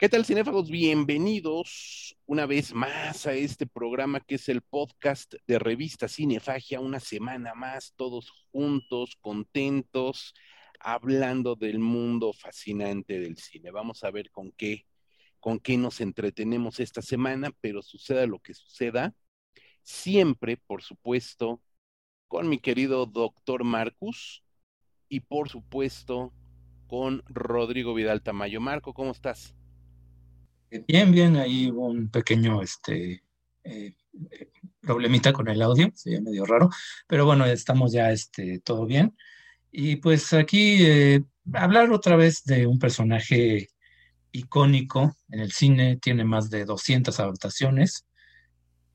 ¿Qué tal, cinéfagos? Bienvenidos una vez más a este programa que es el podcast de revista Cinefagia. Una semana más, todos juntos, contentos, hablando del mundo fascinante del cine. Vamos a ver con qué, con qué nos entretenemos esta semana, pero suceda lo que suceda, siempre, por supuesto, con mi querido doctor Marcus y por supuesto con Rodrigo Vidal Tamayo. Marco, ¿cómo estás? Bien, bien, ahí hubo un pequeño este, eh, problemita con el audio, se medio raro, pero bueno, estamos ya este, todo bien. Y pues aquí eh, hablar otra vez de un personaje icónico en el cine, tiene más de 200 adaptaciones.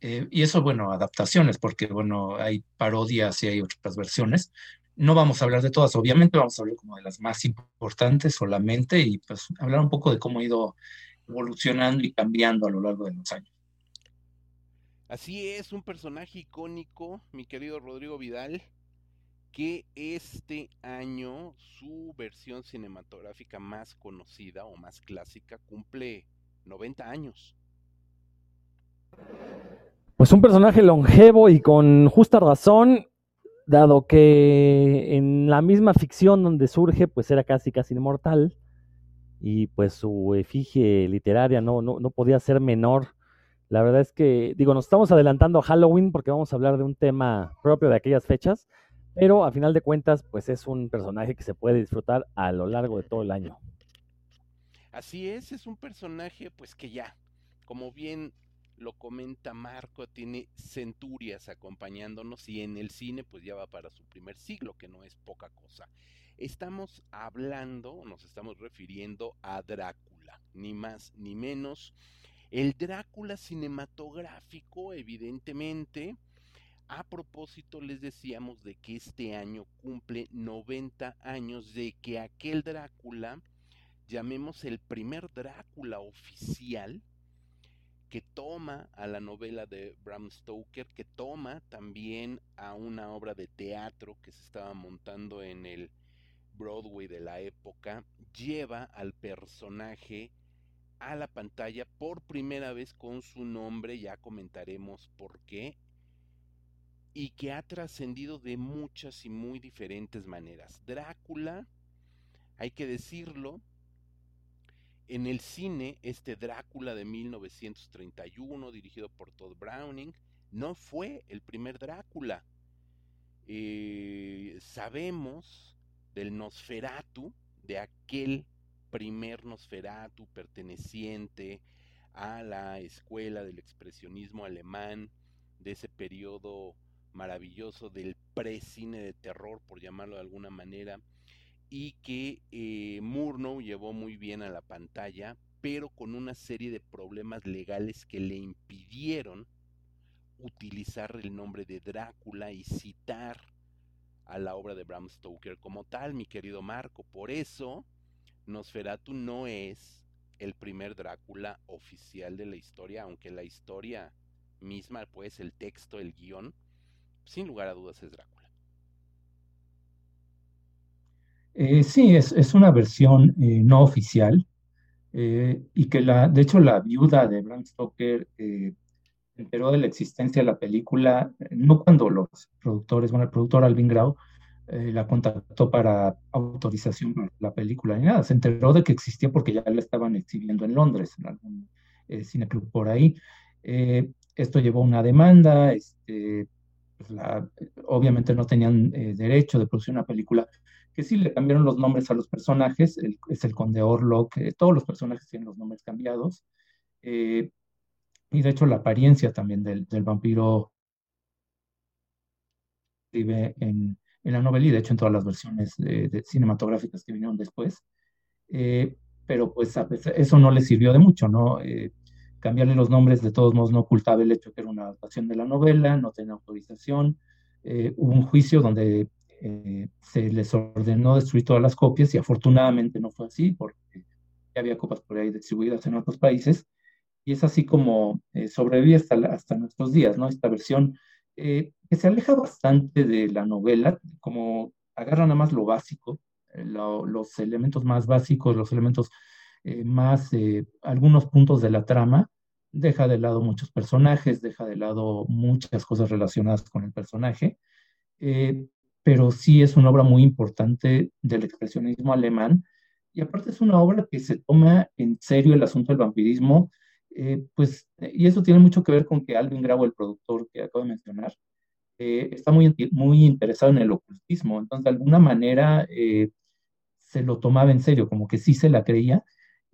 Eh, y eso, bueno, adaptaciones, porque bueno, hay parodias y hay otras versiones. No vamos a hablar de todas, obviamente vamos a hablar como de las más importantes solamente y pues hablar un poco de cómo ha ido evolucionando y cambiando a lo largo de los años. Así es, un personaje icónico, mi querido Rodrigo Vidal, que este año su versión cinematográfica más conocida o más clásica cumple 90 años. Pues un personaje longevo y con justa razón, dado que en la misma ficción donde surge, pues era casi casi inmortal y pues su efigie literaria no, no, no podía ser menor. La verdad es que, digo, nos estamos adelantando a Halloween porque vamos a hablar de un tema propio de aquellas fechas, pero a final de cuentas, pues es un personaje que se puede disfrutar a lo largo de todo el año. Así es, es un personaje pues que ya, como bien lo comenta Marco, tiene centurias acompañándonos y en el cine pues ya va para su primer siglo, que no es poca cosa. Estamos hablando, nos estamos refiriendo a Drácula, ni más ni menos. El Drácula cinematográfico, evidentemente, a propósito les decíamos de que este año cumple 90 años de que aquel Drácula, llamemos el primer Drácula oficial, que toma a la novela de Bram Stoker, que toma también a una obra de teatro que se estaba montando en el Broadway de la época, lleva al personaje a la pantalla por primera vez con su nombre, ya comentaremos por qué, y que ha trascendido de muchas y muy diferentes maneras. Drácula, hay que decirlo, en el cine, este Drácula de 1931, dirigido por Todd Browning, no fue el primer Drácula. Eh, sabemos del Nosferatu, de aquel primer Nosferatu perteneciente a la escuela del expresionismo alemán, de ese periodo maravilloso del pre-cine de terror, por llamarlo de alguna manera, y que eh, Murnau llevó muy bien a la pantalla, pero con una serie de problemas legales que le impidieron utilizar el nombre de Drácula y citar a la obra de Bram Stoker como tal, mi querido Marco. Por eso, Nosferatu no es el primer Drácula oficial de la historia, aunque la historia misma, pues el texto, el guion, sin lugar a dudas es Drácula. Eh, sí, es, una versión eh, no oficial eh, y que la, de hecho la viuda de Bram Stoker enteró de la existencia de la película, eh, no cuando los productores, bueno, el productor Alvin Grau eh, la contactó para autorización para la película ni nada, se enteró de que existía porque ya la estaban exhibiendo en Londres, en algún eh, cineclub por ahí. esto llevó a una demanda, este, pues obviamente no tenían derecho de producir una película, que sí le cambiaron los nombres a los personajes, es el conde Orlok, todos los personajes tienen los nombres cambiados. Y de hecho la apariencia también del, vampiro vive en, la novela y de hecho en todas las versiones cinematográficas que vinieron después. Eh, pero pues eso no le sirvió de mucho, ¿no? Eh, cambiarle los nombres de todos modos no ocultaba el hecho que era una adaptación de la novela, no tenía autorización. Eh, hubo un juicio donde se les ordenó destruir todas las copias y afortunadamente no fue así porque había copias por ahí distribuidas en otros países y es así como eh, sobrevive hasta, hasta nuestros días, ¿no? Esta versión eh, que se aleja bastante de la novela, como agarra nada más lo básico, eh, los elementos más básicos, los elementos más algunos puntos de la trama, deja de lado muchos personajes, deja de lado muchas cosas relacionadas con el personaje, pero sí es una obra muy importante del expresionismo alemán. Y aparte es una obra que se toma en serio el asunto del vampirismo, pues, y eso tiene mucho que ver con que Alvin Grau, el productor que acabo de mencionar, eh, está muy, muy interesado en el ocultismo, entonces de alguna manera eh, se lo tomaba en serio, como que sí se la creía,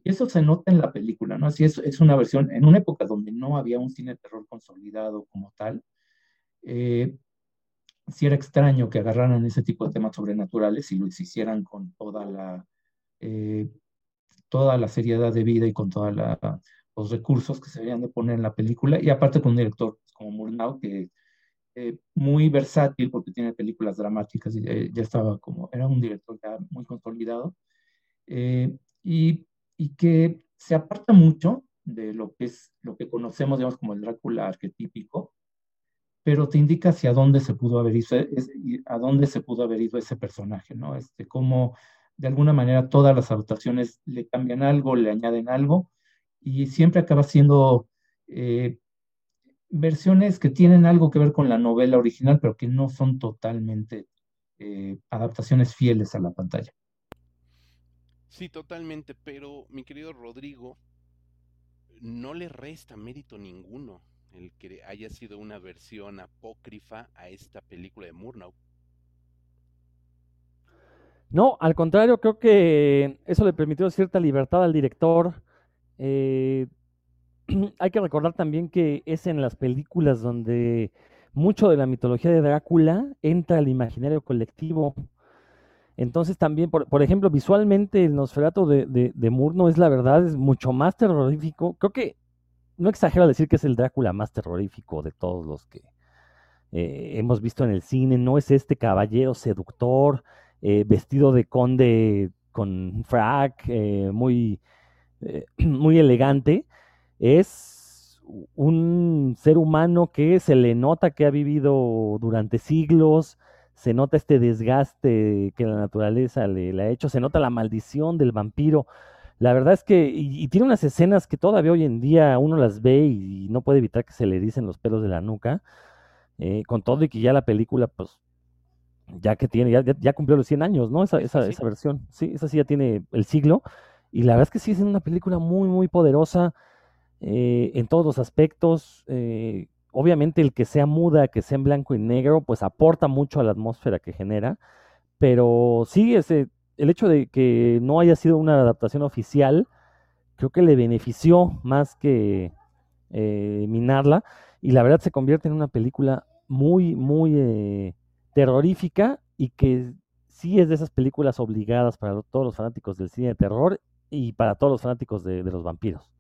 y eso se nota en la película, ¿no? Así es, es una versión, en una época donde no había un cine de terror consolidado como tal, eh, sí era extraño que agarraran ese tipo de temas sobrenaturales y lo hicieran con toda la, toda la seriedad de vida y con todos los recursos que se deberían de poner en la película, y aparte con un director como Murnau, que eh, muy versátil porque tiene películas dramáticas y eh, ya estaba como, era un director ya muy consolidado eh, y, y, que se aparta mucho de lo que es lo que conocemos, digamos, como el Drácula arquetípico, pero te indica hacia dónde se pudo haber ido, a dónde se pudo haber ido ese personaje, ¿no? Este, cómo de alguna manera todas las adaptaciones le cambian algo, le añaden algo, y siempre acaba siendo versiones que tienen algo que ver con la novela original, pero que no son totalmente eh, adaptaciones fieles a la pantalla. Sí, totalmente, pero mi querido Rodrigo, no le resta mérito ninguno el que haya sido una versión apócrifa a esta película de Murnau. No, al contrario, creo que eso le permitió cierta libertad al director. Eh, hay que recordar también que es en las películas donde mucho de la mitología de Drácula entra al imaginario colectivo. Entonces también, por, ejemplo, visualmente el Nosferatu de, de, Murno es la verdad, es mucho más terrorífico. Creo que no exagero decir que es el Drácula más terrorífico de todos los que eh, hemos visto en el cine. No es este caballero seductor, eh, vestido de conde con frac, muy, muy elegante es un ser humano que se le nota que ha vivido durante siglos, se nota este desgaste que la naturaleza le, ha hecho, se nota la maldición del vampiro. La verdad es que, y, tiene unas escenas que todavía hoy en día uno las ve y, no puede evitar que se le dicen los pelos de la nuca, eh, con todo y que ya la película, pues, ya que tiene, ya, ya cumplió los 100 años, ¿no? Esa, esa, esa versión, sí, esa sí ya tiene el siglo, y la verdad es que sí es una película muy, muy poderosa, eh, en todos los aspectos. Eh, obviamente el que sea muda, que sea en blanco y negro, pues aporta mucho a la atmósfera que genera, pero sí, ese, el hecho de que no haya sido una adaptación oficial, creo que le benefició más que eh, minarla, y la verdad se convierte en una película muy, muy terrorífica y que sí es de esas películas obligadas para todos los fanáticos del cine de terror y para todos los fanáticos de los vampiros.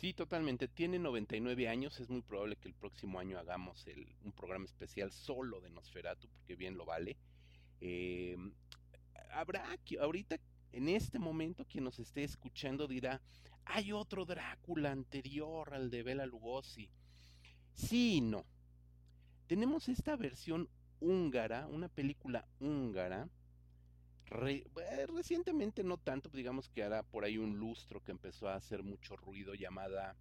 Sí, totalmente. Tiene 99 años. Es muy probable que el próximo año hagamos un programa especial solo de Nosferatu, porque bien lo vale. Eh, habrá ahorita, en este momento, quien nos esté escuchando dirá: hay otro Drácula anterior al de Bela Lugosi. Sí y no. Tenemos esta versión húngara, una película húngara, eh, recientemente no tanto, pues, digamos que era por ahí un lustro que empezó a hacer mucho ruido, llamada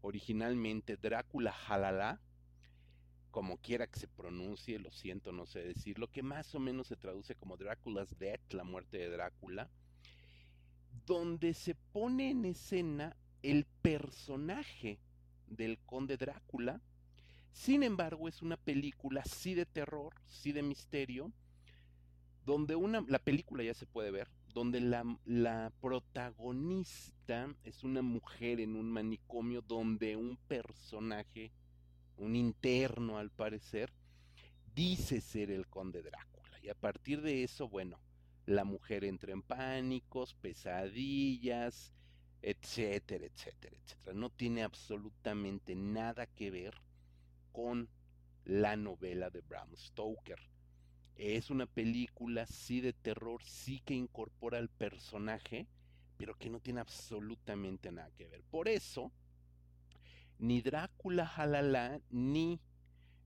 originalmente Drácula Jalala, como quiera que se pronuncie, lo siento, no sé decirlo, que más o menos se traduce como Drácula's Death, la muerte de Drácula, donde se pone en escena el personaje del conde Drácula, sin embargo es una película sí de terror, sí de misterio, donde una, la película ya se puede ver, donde la, la, protagonista es una mujer en un manicomio donde un personaje, un interno al parecer, dice ser el conde Drácula. Y a partir de eso, bueno, la mujer entra en pánicos, pesadillas, etcétera, etcétera, etcétera. No tiene absolutamente nada que ver con la novela de Bram Stoker. Es una película, sí, de terror, sí que incorpora al personaje, pero que no tiene absolutamente nada que ver. Por eso, ni Drácula Jalala ni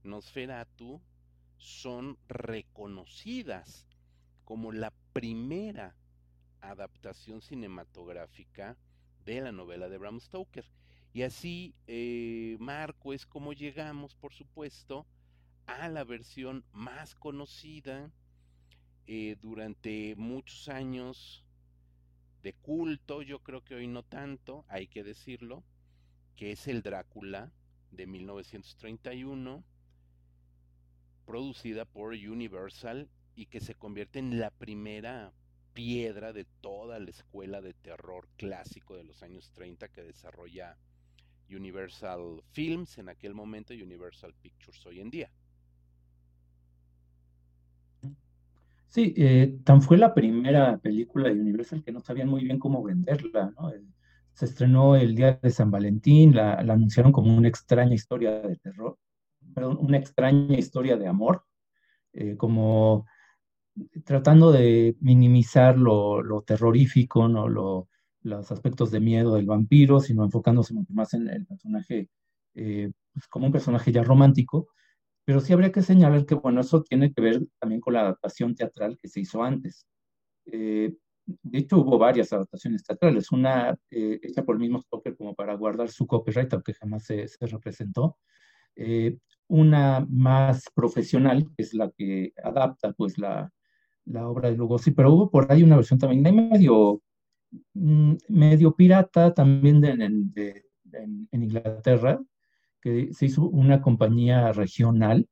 Nosferatu son reconocidas como la primera adaptación cinematográfica de la novela de Bram Stoker. Y así, eh, Marco, es como llegamos, por supuesto, a la versión más conocida eh, durante muchos años de culto, yo creo que hoy no tanto, hay que decirlo, que es el Drácula de 1931, producida por Universal y que se convierte en la primera piedra de toda la escuela de terror clásico de los años 30 que desarrolla Universal Films en aquel momento y Universal Pictures hoy en día. Sí, eh, tan fue la primera película de Universal que no sabían muy bien cómo venderla, ¿no? se estrenó el día de San Valentín, la, anunciaron como una extraña historia de terror, perdón, una extraña historia de amor, eh, como tratando de minimizar lo, terrorífico, ¿no? los aspectos de miedo del vampiro, sino enfocándose mucho más en el personaje eh, pues, como un personaje ya romántico. Pero sí habría que señalar que, bueno, eso tiene que ver también con la adaptación teatral que se hizo antes. Eh, de hecho, hubo varias adaptaciones teatrales, una eh, hecha por el mismo Stoker como para guardar su copyright, aunque jamás se, representó, eh, una más profesional, que es la que adapta pues la, la obra de Lugosi, pero hubo por ahí una versión también medio, mm, medio pirata también en Inglaterra, que se hizo una compañía regional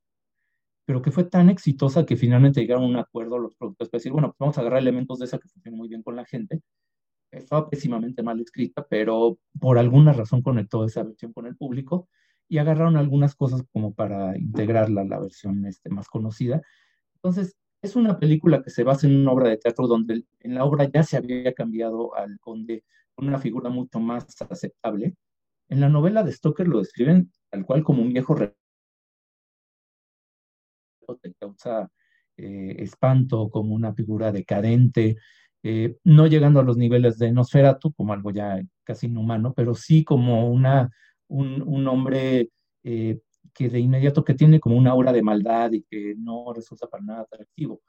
pero que fue tan exitosa que finalmente llegaron a un acuerdo los productores para decir, bueno, pues vamos a agarrar elementos de esa que funcionan muy bien con la gente. Estaba pésimamente mal escrita, pero por alguna razón conectó esa versión con el público y agarraron algunas cosas como para integrarla a la versión este, más conocida. Entonces, es una película que se basa en una obra de teatro donde en la obra ya se había cambiado al conde con una figura mucho más aceptable. En la novela de Stoker lo describen tal cual como un viejo te causa eh, espanto como una figura decadente, eh, no llegando a los niveles de Nosferatu como algo ya casi inhumano, pero sí como una, un, hombre eh, que de inmediato que tiene como una aura de maldad y que no resulta para nada atractivo.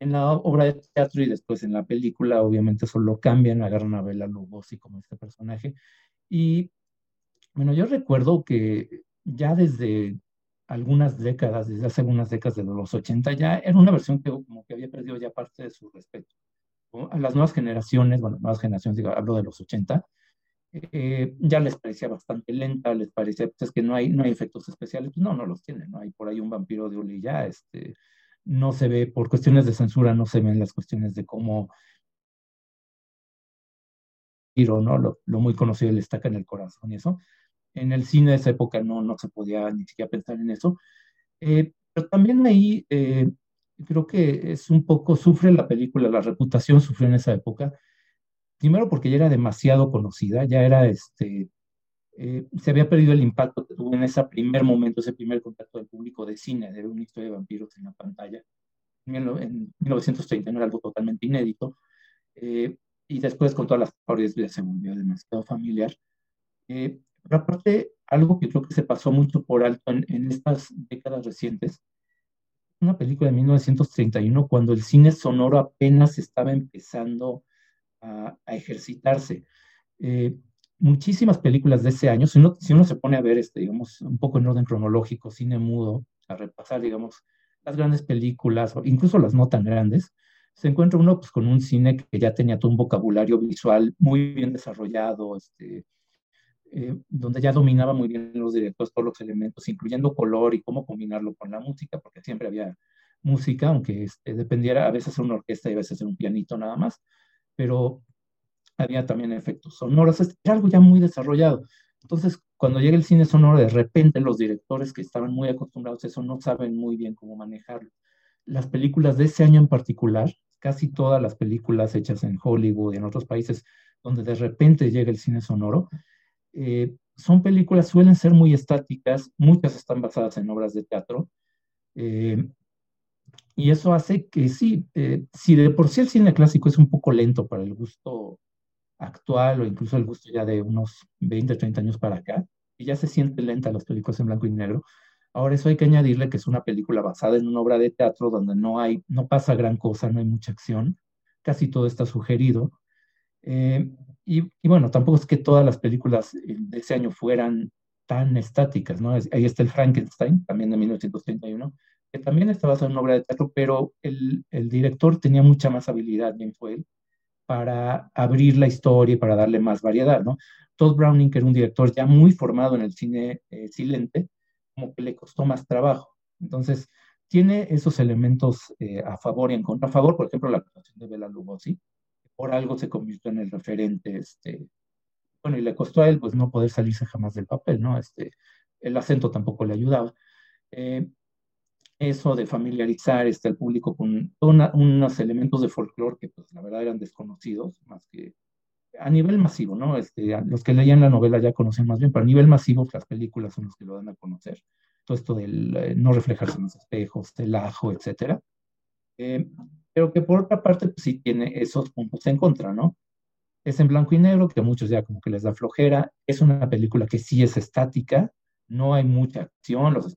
En la obra de teatro y después en la película, obviamente eso lo cambian, agarran a Bela Lugosi como este personaje. Y bueno, yo recuerdo que ya desde algunas décadas, desde hace algunas décadas de los 80, ya era una versión que como que había perdido ya parte de su respeto. A las nuevas generaciones, bueno, nuevas generaciones, digo, hablo de los 80, eh, ya les parecía bastante lenta, les parecía pues, que no hay, no hay efectos especiales, pues no, no los tienen, no hay por ahí un vampiro de Uli ya, este, no se ve, por cuestiones de censura, no se ven las cuestiones de cómo ¿no? Lo, lo muy conocido le estaca en el corazón y eso en el cine de esa época no, no se podía ni siquiera pensar en eso. Eh, pero también ahí eh, creo que es un poco, sufre la película, la reputación sufrió en esa época. Primero porque ya era demasiado conocida, ya era este, eh, se había perdido el impacto que tuvo en ese primer momento, ese primer contacto del público de cine, de una historia de vampiros en la pantalla. En 1930 era algo totalmente inédito. y después con todas las parodias ya se volvió demasiado familiar. Pero aparte, algo que creo que se pasó mucho por alto en, estas décadas recientes, una película de 1931 cuando el cine sonoro apenas estaba empezando a, ejercitarse. Eh, muchísimas películas de ese año, si uno, si uno se pone a ver, este, digamos, un poco en orden cronológico, cine mudo, a repasar, digamos, las grandes películas, incluso las no tan grandes, se encuentra uno pues, con un cine que ya tenía todo un vocabulario visual muy bien desarrollado, este, eh, donde ya dominaba muy bien los directores todos los elementos, incluyendo color y cómo combinarlo con la música, porque siempre había música, aunque este, dependiera a veces de una orquesta y a veces de un pianito nada más, pero había también efectos sonoros, era algo ya muy desarrollado. Entonces, cuando llega el cine sonoro, de repente los directores que estaban muy acostumbrados a eso no saben muy bien cómo manejarlo. Las películas de ese año en particular, casi todas las películas hechas en Hollywood y en otros países, donde de repente llega el cine sonoro, eh, son películas, suelen ser muy estáticas, muchas están basadas en obras de teatro, eh, y eso hace que sí, eh, si de por sí el cine clásico es un poco lento para el gusto actual o incluso el gusto ya de unos 20, 30 años para acá, y ya se siente lenta las películas en blanco y negro, ahora eso hay que añadirle que es una película basada en una obra de teatro donde no hay, no pasa gran cosa, no hay mucha acción, casi todo está sugerido, Eh, y, bueno, tampoco es que todas las películas de ese año fueran tan estáticas, ¿no? ahí está el Frankenstein, también de 1931, que también está basado en una obra de teatro, pero el, el director tenía mucha más habilidad, bien fue él, para abrir la historia y para darle más variedad, ¿no? Todd Browning, que era un director ya muy formado en el cine eh, silente, como que le costó más trabajo. Entonces, tiene esos elementos eh, a favor y en contra. A favor, por ejemplo, la actuación de Bela Lugosi, por algo se convirtió en el referente, este, bueno, y le costó a él pues no poder salirse jamás del papel, ¿no? Este, el acento tampoco le ayudaba. Eh, eso de familiarizar este, al público con unos elementos de folclore que pues la verdad eran desconocidos, más que a nivel masivo, ¿no? Este, los que leían la novela ya conocen más bien, pero a nivel masivo las películas son los que lo dan a conocer. Todo esto del eh, no reflejarse en los espejos, el ajo, etcétera. Eh, pero que por otra parte pues, sí tiene esos puntos en contra, ¿no? Es en blanco y negro, que a muchos ya como que les da flojera. Es una película que sí es estática, no hay mucha acción, los,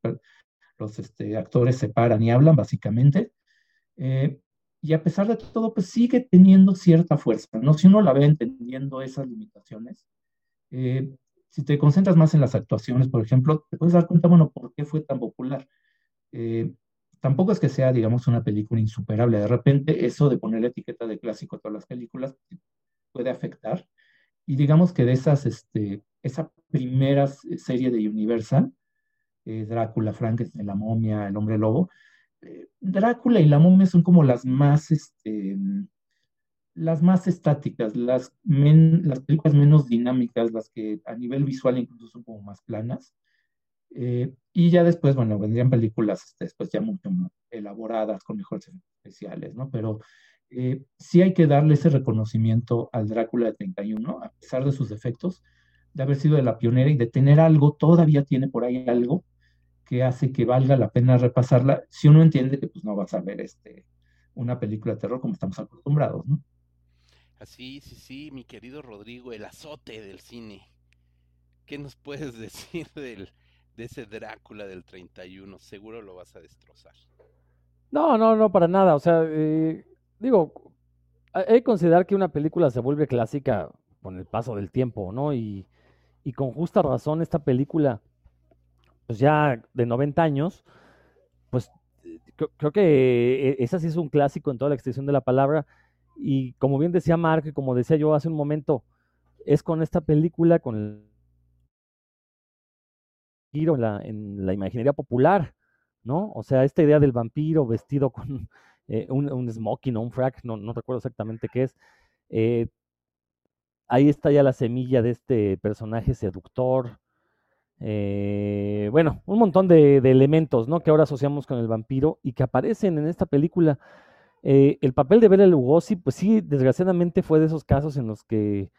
los este, actores se paran y hablan básicamente. Eh, y a pesar de todo, pues sigue teniendo cierta fuerza, ¿no? Si uno la ve entendiendo esas limitaciones, eh, si te concentras más en las actuaciones, por ejemplo, te puedes dar cuenta, bueno, ¿por qué fue tan popular? Eh, tampoco es que sea, digamos, una película insuperable. De repente, eso de poner la etiqueta de clásico a todas las películas puede afectar. Y digamos que de esas, este, esa primera serie de Universal, eh, Drácula, Frankenstein, la momia, el hombre lobo, eh, Drácula y la momia son como las más, este, las más estáticas, las, las películas menos dinámicas, las que a nivel visual incluso son como más planas. Eh, y ya después, bueno, vendrían películas este, después ya mucho más elaboradas, con mejores especiales, ¿no? Pero eh, sí hay que darle ese reconocimiento al Drácula de 31, a pesar de sus defectos, de haber sido de la pionera y de tener algo, todavía tiene por ahí algo que hace que valga la pena repasarla, si uno entiende que pues no vas a ver este, una película de terror como estamos acostumbrados, ¿no? Así, sí, sí, mi querido Rodrigo, el azote del cine. ¿Qué nos puedes decir del, ese Drácula del 31? Seguro lo vas a destrozar. No, no, no, para nada. O sea, eh, digo, hay que considerar que una película se vuelve clásica con el paso del tiempo, ¿no? Y, con justa razón esta película pues ya de 90 años, pues creo, que e, esa sí es un clásico en toda la extensión de la palabra. Y como bien decía Mark, como decía yo hace un momento, es con esta película, con giro en la, en imaginería popular, ¿no? O sea, esta idea del vampiro vestido con eh, un, smoking o un frac, no, recuerdo exactamente qué es. Eh, ahí está ya la semilla de este personaje seductor, eh, bueno, un montón de, elementos, ¿no? Que ahora asociamos con el vampiro y que aparecen en esta película. Eh, el papel de Bela Lugosi, pues sí, desgraciadamente fue de esos casos en los que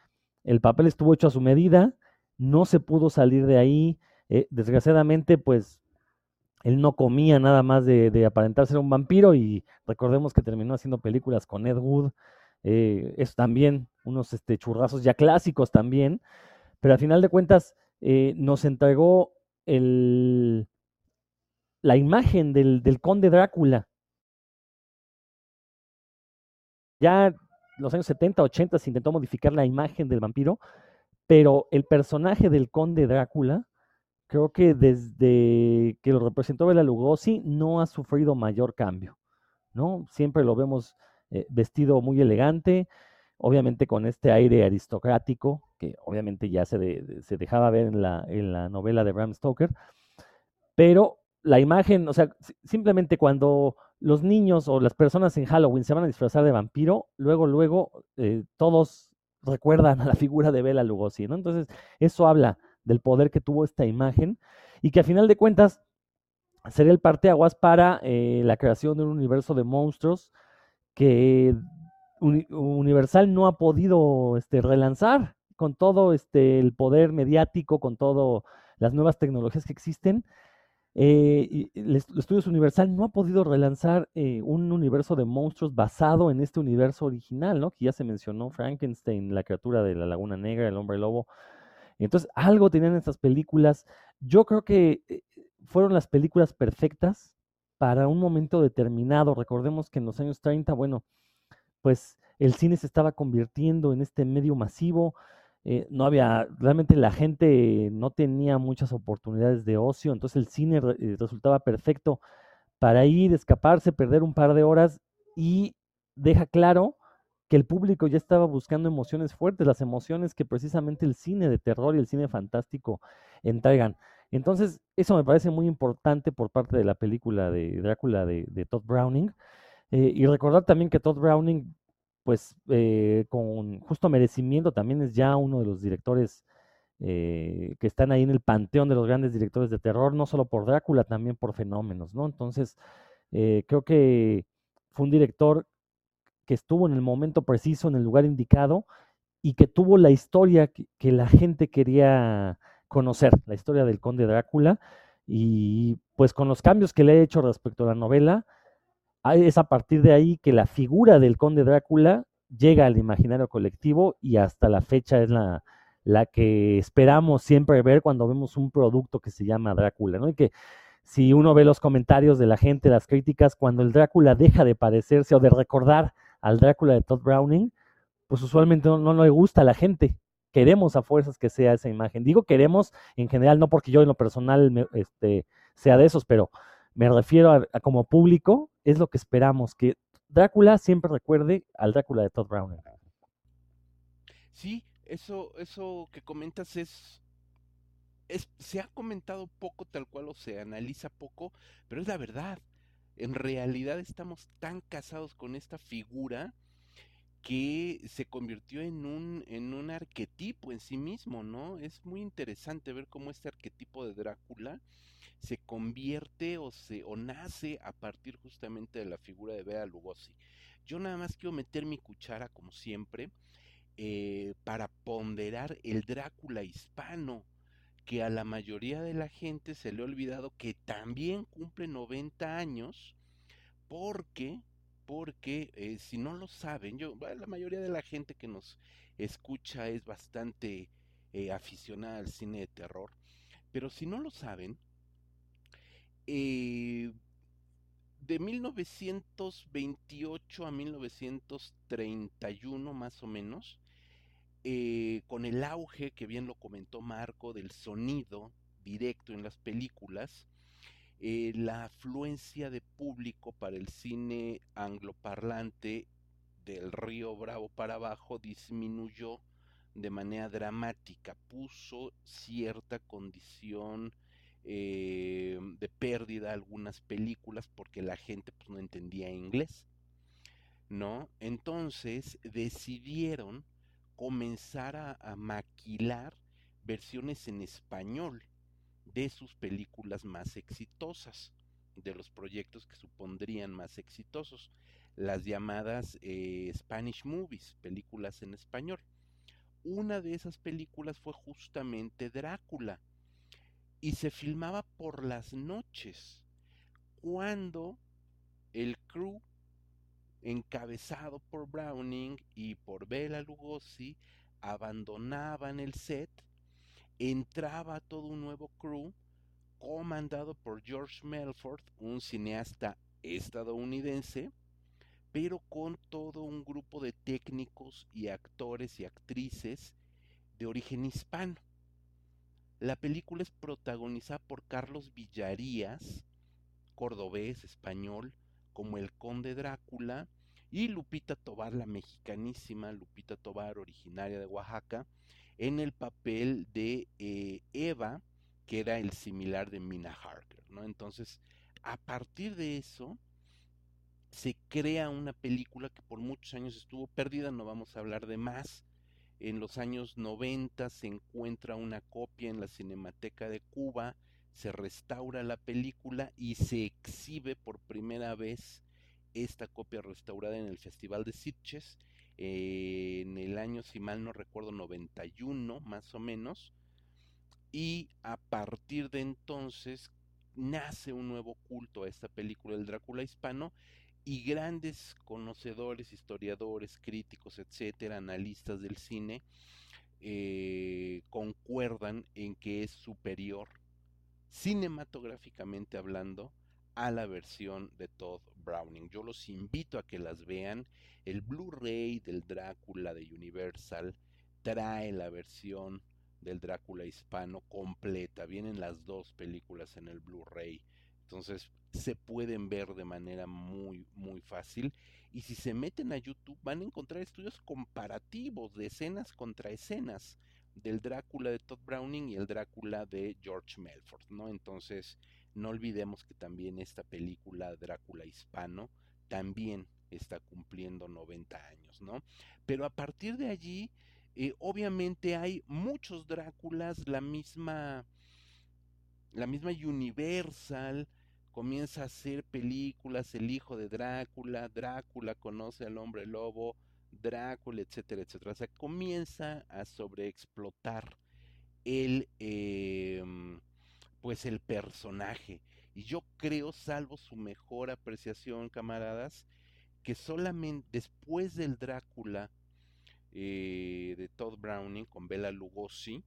el papel estuvo hecho a su medida, no se pudo salir de ahí. Eh, desgraciadamente, pues él no comía nada más de, aparentar ser un vampiro y recordemos que terminó haciendo películas con Ed Wood. es también unos este, churrazos ya clásicos también, pero al final de cuentas eh, nos entregó el, la imagen del, del, conde Drácula. Ya en los años 70, 80 se intentó modificar la imagen del vampiro, pero el personaje del conde Drácula, creo que desde que lo representó Bela Lugosi, no ha sufrido mayor cambio. ¿no? Siempre lo vemos eh, vestido muy elegante, obviamente con este aire aristocrático, que obviamente ya se, dejaba ver en la, en la, novela de Bram Stoker, pero la imagen, o sea, simplemente cuando los niños o las personas en Halloween se van a disfrazar de vampiro, luego, luego, eh, todos recuerdan a la figura de Bela Lugosi, ¿no? Entonces, eso habla del poder que tuvo esta imagen y que a final de cuentas sería el parteaguas para eh, la creación de un universo de monstruos que Universal no ha podido este, relanzar con todo este, el poder mediático, con todas las nuevas tecnologías que existen. Eh, los estudios Universal no ha podido relanzar eh, un universo de monstruos basado en este universo original, ¿no? Que ya se mencionó Frankenstein, la criatura de la Laguna Negra, el hombre lobo. Entonces, algo tenían estas películas. Yo creo que eh, fueron las películas perfectas para un momento determinado. Recordemos que en los años 30, bueno, pues el cine se estaba convirtiendo en este medio masivo, eh, no había, realmente la gente no tenía muchas oportunidades de ocio, entonces el cine eh, resultaba perfecto para ir, escaparse, perder un par de horas y deja claro que el público ya estaba buscando emociones fuertes, las emociones que precisamente el cine de terror y el cine fantástico entregan. Entonces, eso me parece muy importante por parte de la película de Drácula de, Todd Browning. Eh, y recordar también que Todd Browning pues eh, con justo merecimiento también es ya uno de los directores eh, que están ahí en el panteón de los grandes directores de terror, no solo por Drácula, también por fenómenos, ¿no? Entonces, creo que fue un director que estuvo en el momento preciso, en el lugar indicado, y que tuvo la historia que, la gente quería conocer, la historia del conde Drácula, y pues con los cambios que le he hecho respecto a la novela, es a partir de ahí que la figura del conde Drácula llega al imaginario colectivo y hasta la fecha es la, la que esperamos siempre ver cuando vemos un producto que se llama Drácula, ¿no? Y que si uno ve los comentarios de la gente, las críticas, cuando el Drácula deja de parecerse o de recordar al Drácula de Todd Browning, pues usualmente no, no, le gusta a la gente. Queremos a fuerzas que sea esa imagen. Digo queremos en general, no porque yo en lo personal este, sea de esos, pero me refiero a, como público, es lo que esperamos, que Drácula siempre recuerde al Drácula de Todd Browning. Sí, eso, eso que comentas es, es, se ha comentado poco tal cual o se analiza poco, pero es la verdad. En realidad estamos tan casados con esta figura que se convirtió en un, en un arquetipo en sí mismo, ¿no? Es muy interesante ver cómo este arquetipo de Drácula se convierte o, se, o nace a partir justamente de la figura de Bela Lugosi. Yo nada más quiero meter mi cuchara, como siempre, eh, para ponderar el Drácula hispano, que a la mayoría de la gente se le ha olvidado que también cumple 90 años, porque, porque eh, si no lo saben, yo, la mayoría de la gente que nos escucha es bastante eh, aficionada al cine de terror, pero si no lo saben, eh, de 1928 a 1931 más o menos, eh, con el auge, que bien lo comentó Marco, del sonido directo en las películas, eh, la afluencia de público para el cine angloparlante del río Bravo para abajo disminuyó de manera dramática, puso cierta condición eh, de pérdida algunas películas porque la gente pues, no entendía inglés, ¿no? Entonces decidieron comenzar a, maquilar versiones en español de sus películas más exitosas, de los proyectos que supondrían más exitosos, las llamadas eh, Spanish Movies, películas en español. Una de esas películas fue justamente Drácula, y se filmaba por las noches, cuando el crew encabezado por Browning y por Bela Lugosi abandonaban el set, entraba todo un nuevo crew comandado por George Melford, un cineasta estadounidense, pero con todo un grupo de técnicos y actores y actrices de origen hispano. La película es protagonizada por Carlos Villarías, cordobés, español, como el conde Drácula, y Lupita Tobar, la mexicanísima Lupita Tobar, originaria de Oaxaca, en el papel de eh, Eva, que era el similar de Mina Harker, ¿no? Entonces, a partir de eso, se crea una película que por muchos años estuvo perdida, no vamos a hablar de más, en los años 90 se encuentra una copia en la Cinemateca de Cuba, se restaura la película y se exhibe por primera vez esta copia restaurada en el Festival de Sitges eh, en el año, si mal no recuerdo, 91 más o menos. Y a partir de entonces nace un nuevo culto a esta película, el Drácula hispano, y grandes conocedores, historiadores, críticos, etcétera, analistas del cine, eh, concuerdan en que es superior, cinematográficamente hablando, a la versión de Todd Browning. Yo los invito a que las vean. El Blu-ray del Drácula de Universal trae la versión del Drácula hispano completa. Vienen las dos películas en el Blu-ray. Entonces se pueden ver de manera muy, muy fácil. Y si se meten a YouTube van a encontrar estudios comparativos de escenas contra escenas del Drácula de Todd Browning y el Drácula de George Melford, ¿no? Entonces, no olvidemos que también esta película Drácula hispano también está cumpliendo 90 años, ¿no? Pero a partir de allí, eh, obviamente hay muchos Dráculas, la misma, la misma Universal comienza a hacer películas, El hijo de Drácula, Drácula conoce al hombre lobo, Drácula, etcétera, etcétera. O sea, comienza a sobreexplotar el, em, pues el personaje. Y yo creo, salvo su mejor apreciación, camaradas, que solamente después del Drácula eh, de Todd Browning con Bela Lugosi,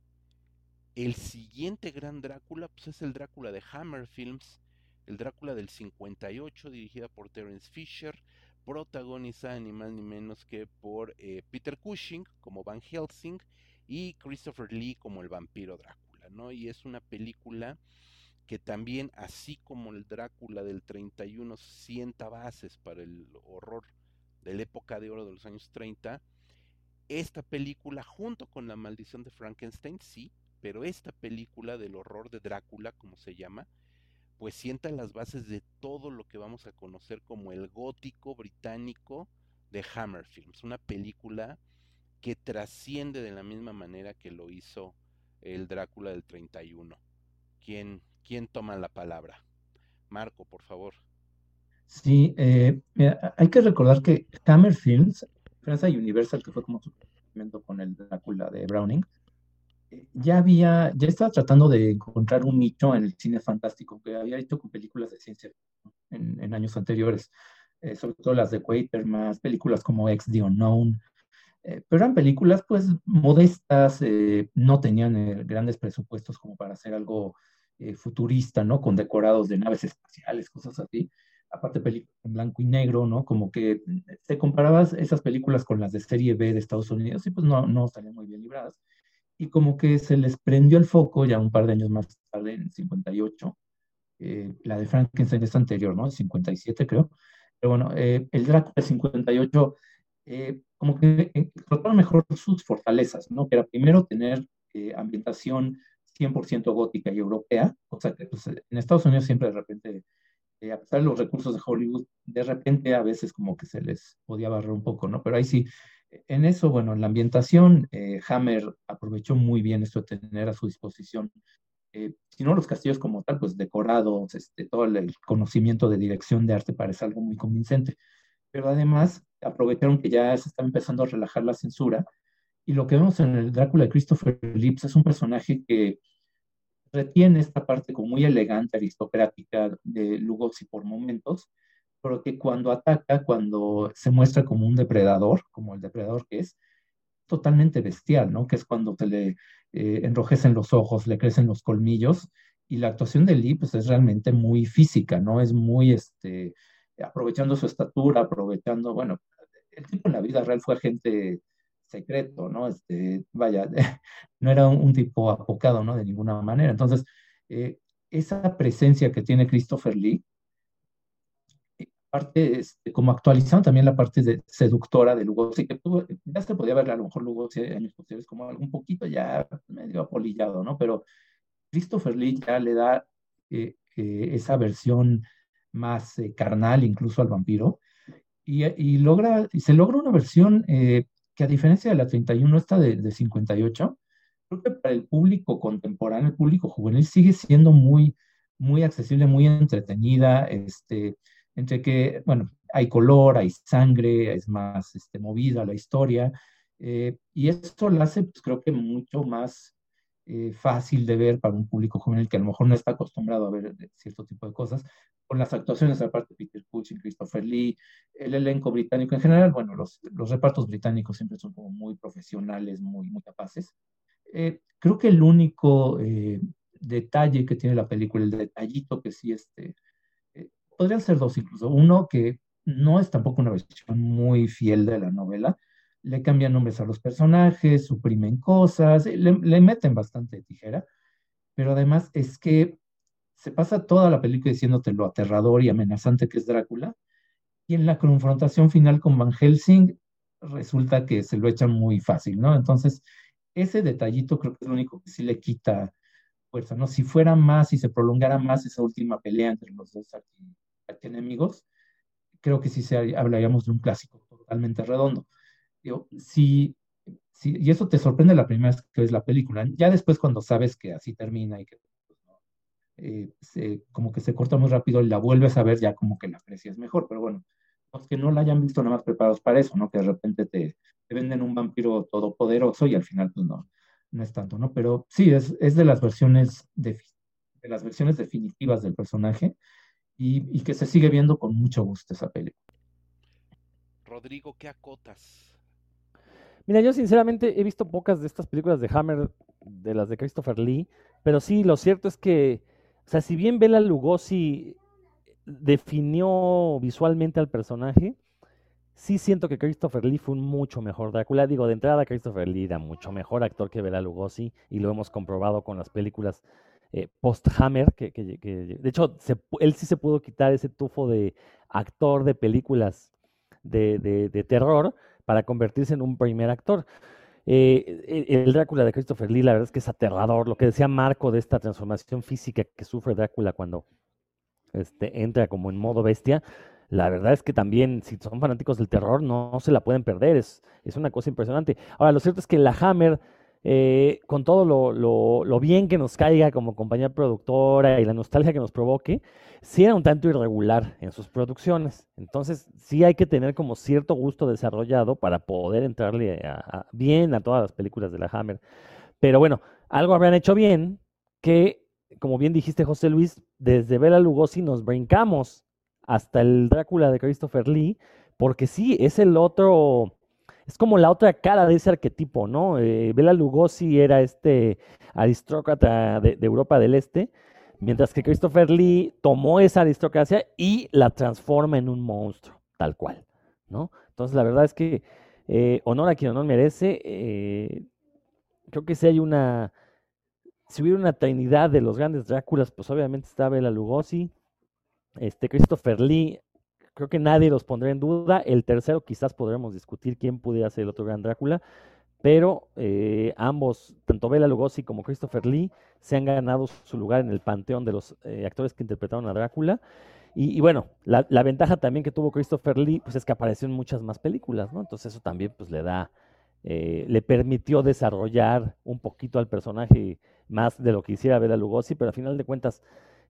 el siguiente gran Drácula pues es el Drácula de Hammer Films, el Drácula del 58 dirigida por Terence Fisher, protagonizada ni más ni menos que por eh, Peter Cushing como Van Helsing y Christopher Lee como el vampiro Drácula, ¿no? Y es una película que también, así como el Drácula del 31 sienta bases para el horror de la época de oro de los años 30, esta película, junto con La maldición de Frankenstein, sí, pero esta película del horror de Drácula, como se llama, pues sienta las bases de todo lo que vamos a conocer como el gótico británico de Hammer Films, una película que trasciende de la misma manera que lo hizo el Drácula del 31. ¿Quién, quién toma la palabra? Marco, por favor. Sí, eh, hay que recordar que Hammer Films, Francia Universal, que fue como su con el Drácula de Browning, ya había, ya estaba tratando de encontrar un nicho en el cine fantástico que había hecho con películas de ciencia en, en años anteriores, eh, sobre todo las de más películas como X The Unknown, eh, pero eran películas pues modestas, eh, no tenían grandes presupuestos como para hacer algo futurista, ¿no? Con decorados de naves espaciales, cosas así. Aparte películas en blanco y negro, ¿no? Como que te comparabas esas películas con las de serie B de Estados Unidos y pues no, no salían muy bien libradas y como que se les prendió el foco ya un par de años más tarde, en 58. Eh, la de Frankenstein es anterior, ¿no? 57 creo. Pero bueno, eh, el Drácula de 58, eh, como que explotaron mejor sus fortalezas, ¿no? Que era primero tener ambientación 100% gótica y europea, o sea que pues, en Estados Unidos siempre de repente, a pesar de los recursos de Hollywood, de repente a veces como que se les podía barrer un poco, ¿no? Pero ahí sí, en eso, bueno, en la ambientación, eh, Hammer aprovechó muy bien esto de tener a su disposición, eh, si no los castillos como tal, pues decorados, este, todo el conocimiento de dirección de arte parece algo muy convincente. Pero además aprovecharon que ya se está empezando a relajar la censura y lo que vemos en el Drácula de Christopher Lips es un personaje que retiene esta parte como muy elegante, aristocrática de Lugosi por momentos, pero que cuando ataca, cuando se muestra como un depredador, como el depredador que es, totalmente bestial, ¿no? Que es cuando se le eh, enrojecen los ojos, le crecen los colmillos, y la actuación de Lee, pues es realmente muy física, ¿no? Es muy, este, aprovechando su estatura, aprovechando, bueno, el tipo en la vida real fue agente secreto, ¿no? Este, vaya, no era un, tipo apocado, ¿no? De ninguna manera. Entonces, eh, esa presencia que tiene Christopher Lee, parte, este, como actualizando también la parte de seductora de Lugosi, que ya se podía ver a lo mejor Lugosi años posteriores como un poquito ya medio apolillado, ¿no? Pero Christopher Lee ya le da eh, eh, esa versión más eh, carnal incluso al vampiro y, y, logra, y se logra una versión que a diferencia de la 31, esta de, de 58, creo que para el público contemporáneo, el público juvenil, sigue siendo muy, muy accesible, muy entretenida, este, entre que, bueno, hay color, hay sangre, es más este, movida la historia, eh, y esto lo hace, pues, creo que mucho más eh, fácil de ver para un público juvenil que a lo mejor no está acostumbrado a ver cierto tipo de cosas, con las actuaciones aparte de Peter Cushing, Christopher Lee, el elenco británico en general, bueno, los, los repartos británicos siempre son como muy profesionales, muy, muy capaces. Eh, creo que el único detalle que tiene la película, el detallito que sí este, podrían ser dos incluso. Uno que no es tampoco una versión muy fiel de la novela. Le cambian nombres a los personajes, suprimen cosas, le, meten bastante tijera, pero además es que se pasa toda la película diciéndote lo aterrador y amenazante que es Drácula, y en la confrontación final con Van Helsing resulta que se lo echan muy fácil, ¿no? Entonces, ese detallito creo que es lo único que sí le quita fuerza, ¿no? Si fuera más, si se prolongara más esa última pelea entre los dos enemigos, creo que sí se, hablaríamos de un clásico totalmente redondo. Yo, si, si, y eso te sorprende la primera vez que ves la película, ya después cuando sabes que así termina y que eh, como que se corta muy rápido y la vuelves a ver, ya como que la aprecias mejor, pero bueno, los que no la hayan visto nada más preparados para eso, ¿no? Que de repente te, venden un vampiro todopoderoso y al final pues no, no es tanto, ¿no? Pero sí, es, es de las versiones de, de, las versiones definitivas del personaje y, y, que se sigue viendo con mucho gusto esa película. Rodrigo, ¿qué acotas? Mira, yo sinceramente he visto pocas de estas películas de Hammer, de las de Christopher Lee, pero sí, lo cierto es que, o sea, si bien Bela Lugosi definió visualmente al personaje, sí siento que Christopher Lee fue un mucho mejor Drácula. Digo, de entrada Christopher Lee era mucho mejor actor que Bela Lugosi y lo hemos comprobado con las películas eh, post-Hammer, que, de hecho él sí se pudo quitar ese tufo de actor de películas de, terror para convertirse en un primer actor. Eh, el Drácula de Christopher Lee, la verdad es que es aterrador. Lo que decía Marco de esta transformación física que sufre Drácula cuando este, entra como en modo bestia, la verdad es que también, si son fanáticos del terror, no, se la pueden perder. Es, es, una cosa impresionante. Ahora, lo cierto es que la Hammer, eh, con todo lo, bien que nos caiga como compañía productora y la nostalgia que nos provoque, sí era un tanto irregular en sus producciones. Entonces, sí hay que tener como cierto gusto desarrollado para poder entrarle bien a todas las películas de la Hammer. Pero bueno, algo habrán hecho bien que como bien dijiste, José Luis, desde Bela Lugosi nos brincamos hasta el Drácula de Christopher Lee, porque sí, es el otro, es como la otra cara de ese arquetipo, ¿no? Eh, Bela Lugosi era este aristócrata de, Europa del Este, mientras que Christopher Lee tomó esa aristocracia y la transforma en un monstruo, tal cual, ¿no? Entonces, la verdad es que eh, honor a quien honor merece, eh, creo que sí hay una si hubiera una trinidad de los grandes Dráculas, pues obviamente está Bela Lugosi, este Christopher Lee, creo que nadie los pondría en duda. El tercero quizás podremos discutir quién pudiera ser el otro gran Drácula, pero eh, ambos, tanto Bela Lugosi como Christopher Lee, se han ganado su lugar en el panteón de los eh, actores que interpretaron a Drácula. Y, bueno, la, ventaja también que tuvo Christopher Lee, pues es que apareció en muchas más películas, ¿no? Entonces eso también pues le da, eh, le permitió desarrollar un poquito al personaje más de lo que hiciera Bela Lugosi, pero a final de cuentas,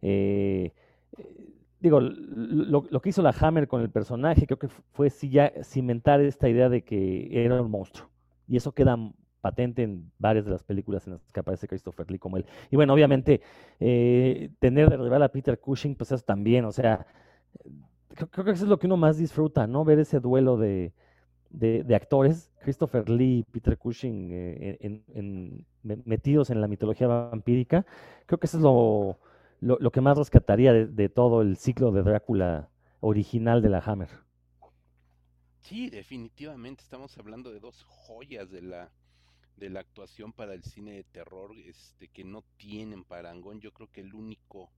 eh, eh, digo, lo, que hizo la Hammer con el personaje, creo que fue sí ya cimentar esta idea de que era un monstruo. Y eso queda patente en varias de las películas en las que aparece Christopher Lee como él. Y bueno, obviamente, eh, tener de rival a Peter Cushing, pues eso también, o sea, creo, que eso es lo que uno más disfruta, ¿no? Ver ese duelo de, de, actores, Christopher Lee y Peter Cushing eh, metidos en la mitología vampírica, creo que eso es lo, lo, que más rescataría de, todo el ciclo de Drácula original de la Hammer. Sí, definitivamente estamos hablando de dos joyas de la de la actuación para el cine de terror este que no tienen parangón yo creo que el único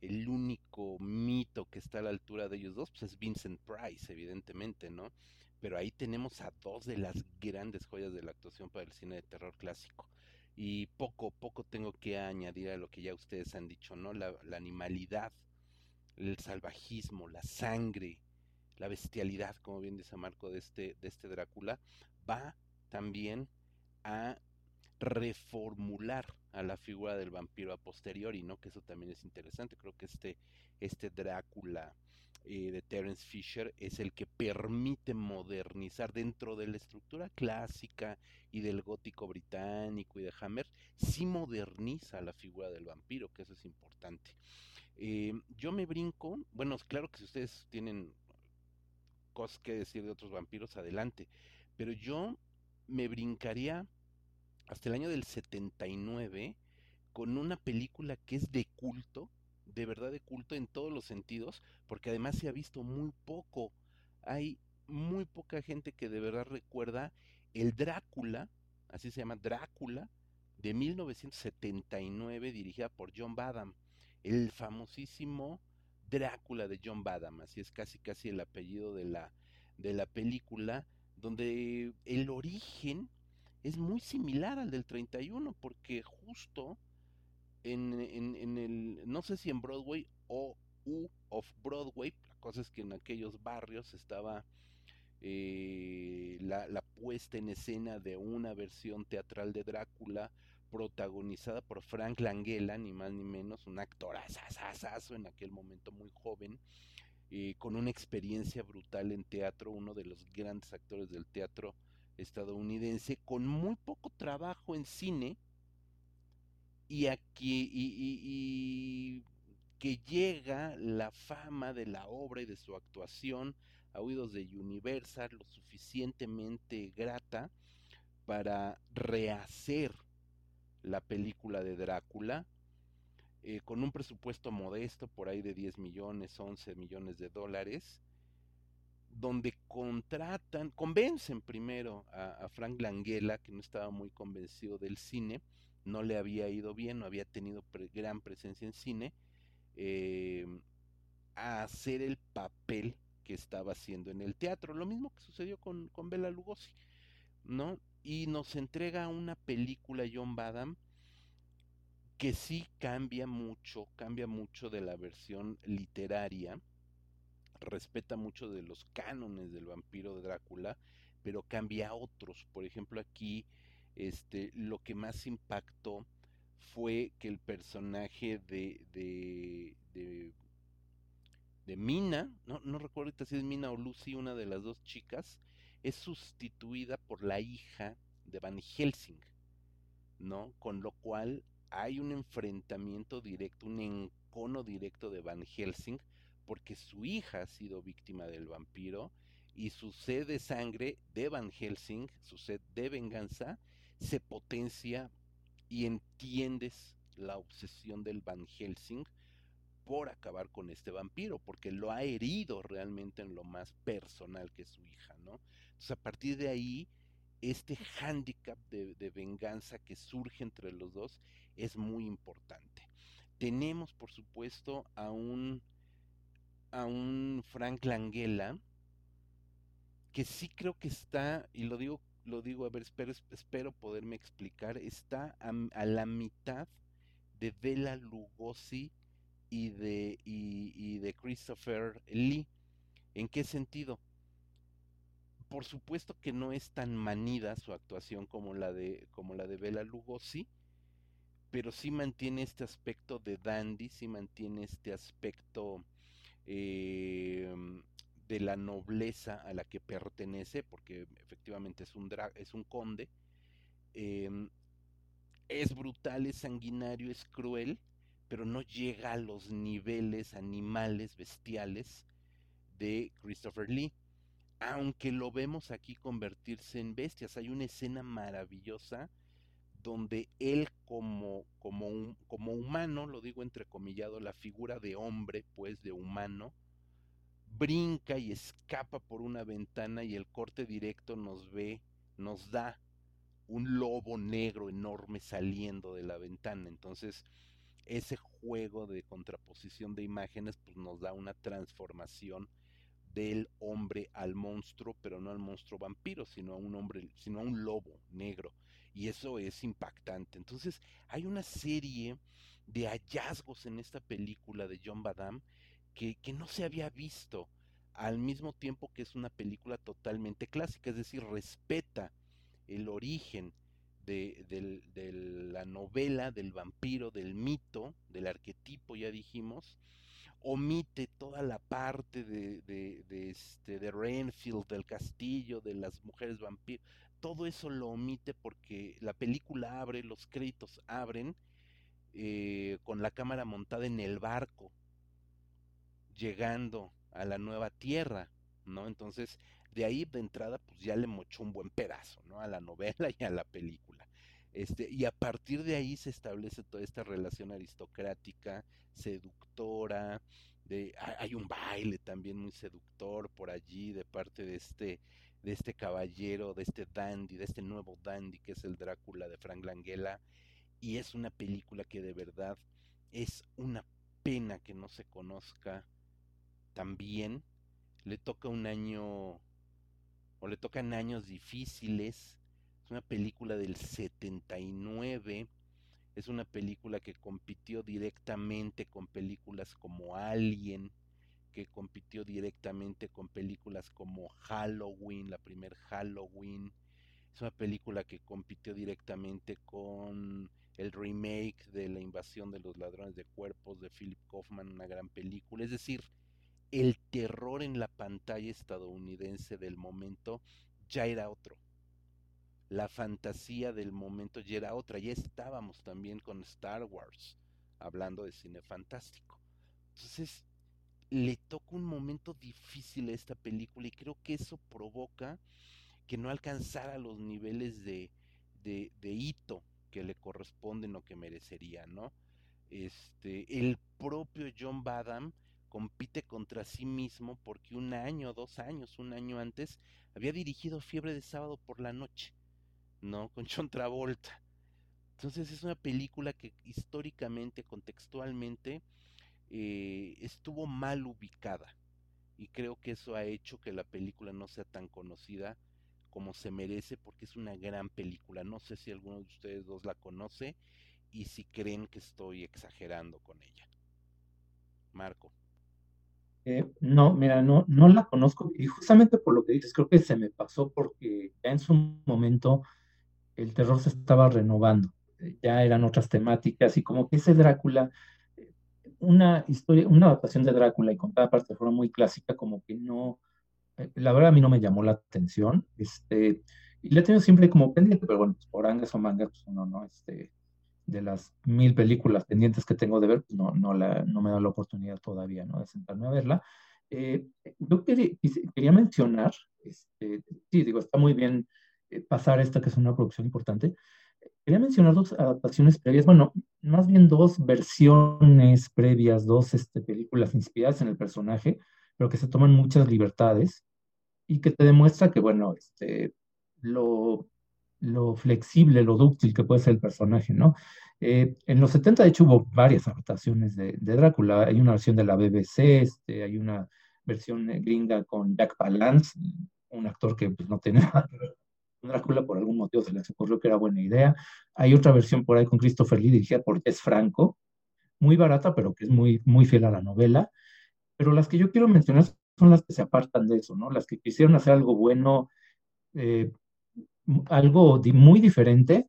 el único mito que está a la altura de ellos dos pues es Vincent Price evidentemente no pero ahí tenemos a dos de las grandes joyas de la actuación para el cine de terror clásico. Y poco, poco tengo que añadir a lo que ya ustedes han dicho, ¿no? La, animalidad, el salvajismo, la sangre, la bestialidad, como bien dice Marco, de este, de este Drácula, va también a reformular a la figura del vampiro a posteriori, ¿no? Que eso también es interesante. Creo que este, este Drácula eh, de Terence Fisher es el que permite modernizar dentro de la estructura clásica y del gótico británico y de Hammer, sí moderniza la figura del vampiro, que eso es importante. Eh, yo me brinco, bueno, claro que si ustedes tienen cosas que decir de otros vampiros, adelante, pero yo me brincaría hasta el año del 79 con una película que es de culto, de verdad de culto en todos los sentidos, porque además se ha visto muy poco. Hay muy poca gente que de verdad recuerda el Drácula, así se llama Drácula, de 1979, dirigida por John Badham, el famosísimo Drácula de John Badham, así es casi casi el apellido de la, de la película, donde el origen es muy similar al del 31, porque justo en, en, el, no sé si en Broadway o U of Broadway, la cosa es que en aquellos barrios estaba eh, la, la, puesta en escena de una versión teatral de Drácula protagonizada por Frank Langella, ni más ni menos, un actor asasasazo en aquel momento muy joven, eh, con una experiencia brutal en teatro, uno de los grandes actores del teatro estadounidense, con muy poco trabajo en cine, y aquí y, que llega la fama de la obra y de su actuación a oídos de Universal lo suficientemente grata para rehacer la película de Drácula, eh, con un presupuesto modesto, por ahí de 10 millones, 11 millones de dólares, donde contratan, convencen primero a, Frank Langella, que no estaba muy convencido del cine, no le había ido bien, no había tenido gran presencia en cine, eh, a hacer el papel que estaba haciendo en el teatro, lo mismo que sucedió con, con Bela Lugosi, ¿no? y nos entrega una película John Badham que sí cambia mucho, cambia mucho de la versión literaria, respeta mucho de los cánones del vampiro de Drácula, pero cambia a otros. Por ejemplo, aquí este, lo que más impactó fue que el personaje de, de, de, de Mina, no, no recuerdo si es Mina o Lucy, una de las dos chicas, es sustituida por la hija de Van Helsing, ¿no? Con lo cual hay un enfrentamiento directo, un encono directo de Van Helsing, porque su hija ha sido víctima del vampiro y su sed de sangre de Van Helsing, su sed de venganza, se potencia y entiendes la obsesión del Van Helsing por acabar con este vampiro, porque lo ha herido realmente en lo más personal que su hija, ¿no? Entonces a partir de ahí, este hándicap de, de, venganza que surge entre los dos es muy importante. Tenemos, por supuesto, a un, a un Frank Langella, que sí creo que está, y lo digo, lo digo, a ver, espero, espero poderme explicar, está a, la mitad de Bela Lugosi y de, y, de Christopher Lee. ¿En qué sentido? Por supuesto que no es tan manida su actuación como la de, como la de Bela Lugosi, pero sí mantiene este aspecto de dandy, sí mantiene este aspecto eh, de la nobleza a la que pertenece, porque efectivamente es un, es un conde. Em, es brutal, es sanguinario, es cruel, pero no llega a los niveles animales, bestiales de Christopher Lee. Aunque lo vemos aquí convertirse en bestias, hay una escena maravillosa donde él como, como, un, como humano, lo digo entrecomillado, la figura de hombre, pues de humano, brinca y escapa por una ventana y el corte directo nos ve, nos da un lobo negro enorme saliendo de la ventana. Entonces, ese juego de contraposición de imágenes pues nos da una transformación del hombre al monstruo, pero no al monstruo vampiro, sino a un hombre, sino a un lobo negro. Y eso es impactante. Entonces, hay una serie de hallazgos en esta película de John Badham que, no se había visto, al mismo tiempo que es una película totalmente clásica, es decir, respeta el origen de, la novela, del vampiro, del mito, del arquetipo, ya dijimos, omite toda la parte de, de, este, de Renfield, del castillo, de las mujeres vampiros, todo eso lo omite porque la película abre, los créditos abren eh, con la cámara montada en el barco, llegando a la nueva tierra, ¿no? Entonces, de ahí de entrada, pues ya le mochó un buen pedazo, ¿no? A la novela y a la película. Este, y a partir de ahí se establece toda esta relación aristocrática, seductora, de, hay un baile también muy seductor por allí de parte de este, de este caballero, de este dandy, de este nuevo dandy que es el Drácula de Frank Langella, y es una película que de verdad es una pena que no se conozca tan bien. Le toca un año, o le tocan años difíciles. Es una película del 79. Es una película que compitió directamente con películas como Alien, que compitió directamente con películas como Halloween, la primer Halloween. Es una película que compitió directamente con el remake de La invasión de los ladrones de cuerpos de Philip Kaufman, una gran película. Es decir, el terror en la pantalla estadounidense del momento ya era otro. La fantasía del momento ya era otra. Ya estábamos también con Star Wars, hablando de cine fantástico. Entonces, le toca un momento difícil a esta película y creo que eso provoca que no alcanzara los niveles de, de, hito que le corresponden o que merecería, ¿no? Este, el propio John Badham compite contra sí mismo porque un año, dos años, un año antes había dirigido Fiebre de Sábado por la Noche, ¿no? Con John Travolta. Entonces es una película que históricamente, contextualmente, eh, estuvo mal ubicada. Y creo que eso ha hecho que la película no sea tan conocida como se merece porque es una gran película. No sé si alguno de ustedes dos la conoce y si creen que estoy exagerando con ella. Marco. Eh, no, mira, no, no la conozco. Y justamente por lo que dices, creo que se me pasó porque ya en su momento el terror se estaba renovando, ya eran otras temáticas y como que ese Drácula, una historia, una adaptación de Drácula y contada parte de forma muy clásica, como que no, eh, la verdad a mí no me llamó la atención, este, y la he tenido siempre como pendiente, pero bueno, pues, por angas o mangas, pues uno no, este, de las mil películas pendientes que tengo de ver, pues no, no, la, no me da la oportunidad todavía, ¿no? De sentarme a verla. Eh, yo quería, quería mencionar, este, sí, digo, está muy bien eh, pasar esta que es una producción importante. Quería mencionar dos adaptaciones previas, bueno, más bien dos versiones previas, dos este, películas inspiradas en el personaje, pero que se toman muchas libertades y que te demuestra que, bueno, este, lo, lo flexible, lo dúctil que puede ser el personaje, ¿no? Eh, en los 70, de hecho, hubo varias adaptaciones de, Drácula. Hay una versión de la BBC, este, hay una versión gringa con Jack Palance, un actor que pues, no con Drácula, por algún motivo se les ocurrió que era buena idea. Hay otra versión por ahí con Christopher Lee, dirigida por Jess Franco, muy barata, pero que es muy, muy fiel a la novela. Pero las que yo quiero mencionar son las que se apartan de eso, ¿no? Las que quisieron hacer algo bueno, eh, algo muy diferente,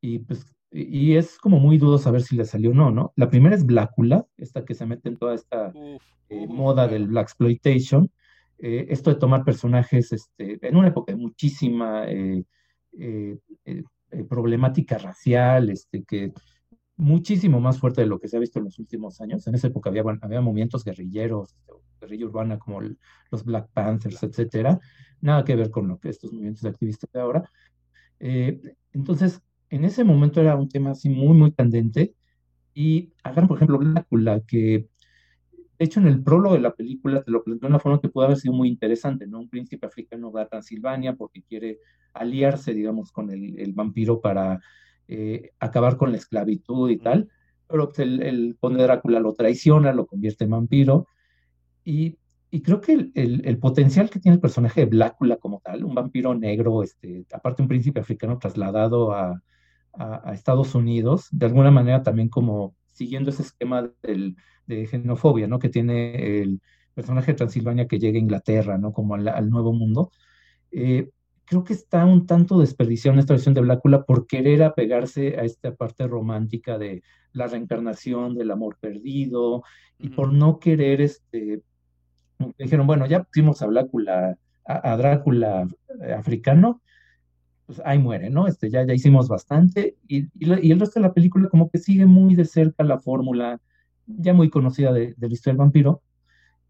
y pues y es como muy dudo saber si le salió o no, ¿no? La primera es Blácula, esta que se mete en toda esta eh, moda del Black Exploitation, eh, esto de tomar personajes este, en una época de muchísima problemática racial, este, que muchísimo más fuerte de lo que se ha visto en los últimos años. En esa época había, había movimientos guerrilleros, guerrilla urbana como los Black Panthers, etcétera. Nada que ver con lo que estos movimientos de activistas de ahora. Eh, entonces, en ese momento era un tema así muy, muy candente. Y hagan, por ejemplo, Blácula, que de hecho en el prólogo de la película te lo planteó de una forma que puede haber sido muy interesante, ¿no? Un príncipe africano va a Transilvania porque quiere aliarse, digamos, con el, el vampiro para eh, acabar con la esclavitud y tal, pero pues, el, el, conde Drácula lo traiciona, lo convierte en vampiro, y, y creo que el, el, potencial que tiene el personaje de Blácula como tal, un vampiro negro, este, aparte un príncipe africano trasladado a, a, Estados Unidos, de alguna manera también como siguiendo ese esquema del, de xenofobia, ¿no? Que tiene el personaje de Transilvania que llega a Inglaterra, ¿no? Como al, al Nuevo Mundo. Eh, creo que está un tanto desperdiciado en esta versión de Blácula por querer apegarse a esta parte romántica de la reencarnación, del amor perdido, y por no querer, este, dijeron, bueno, ya pusimos a Blácula, a, Drácula eh, africano, pues ahí muere, ¿no? Este, ya, ya hicimos bastante, y, y, el resto de la película como que sigue muy de cerca la fórmula ya muy conocida de, de la historia del vampiro,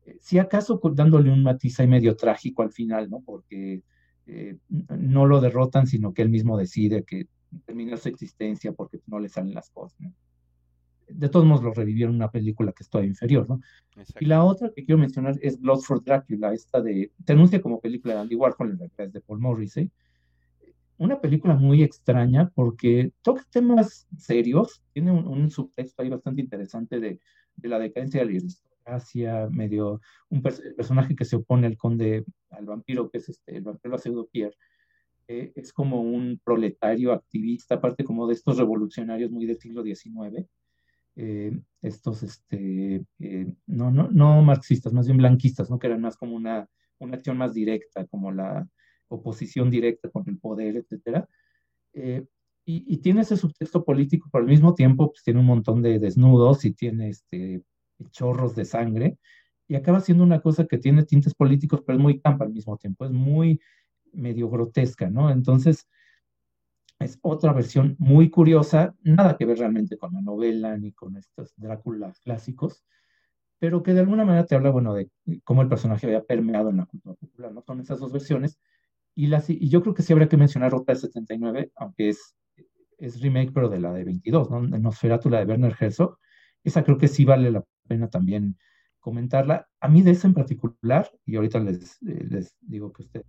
eh, si acaso dándole un matiz ahí medio trágico al final, ¿no? Porque eh, no lo derrotan, sino que él mismo decide que terminar su existencia porque no le salen las cosas. De todos modos lo revivieron en una película que es todavía inferior, ¿no? Y la otra que quiero mencionar es Blood for Dracula, esta de, te anuncia como película de Andy Warhol, en realidad es de Paul Morrissey. Una película muy extraña porque toca temas serios, tiene un, subtexto ahí bastante interesante de, de la decadencia de la aristocracia, medio un personaje que se opone al conde, al vampiro, que es este, el vampiro pseudo Pierre, eh, es como un proletario activista, aparte como de estos revolucionarios muy del siglo XIX, eh, estos, este, eh, no, no, no marxistas, más bien blanquistas, ¿no? que eran más como una, una acción más directa, como la oposición directa con el poder, etc. y, tiene ese subtexto político, pero al mismo tiempo pues, tiene un montón de desnudos y tiene este, chorros de sangre, y acaba siendo una cosa que tiene tintes políticos, pero es muy campa al mismo tiempo, es muy medio grotesca, ¿no? Entonces, es otra versión muy curiosa, nada que ver realmente con la novela ni con estos Dráculas clásicos, pero que de alguna manera te habla, bueno, de cómo el personaje había permeado en la cultura popular, ¿no? Son esas dos versiones. Y, la, y yo creo que sí habría que mencionar otra de 79, aunque es, es remake, pero de la de 22, ¿no? De Nosferatu, la de Werner Herzog. Esa creo que sí vale la pena también comentarla. A mí de esa en particular, y ahorita les, les digo que usted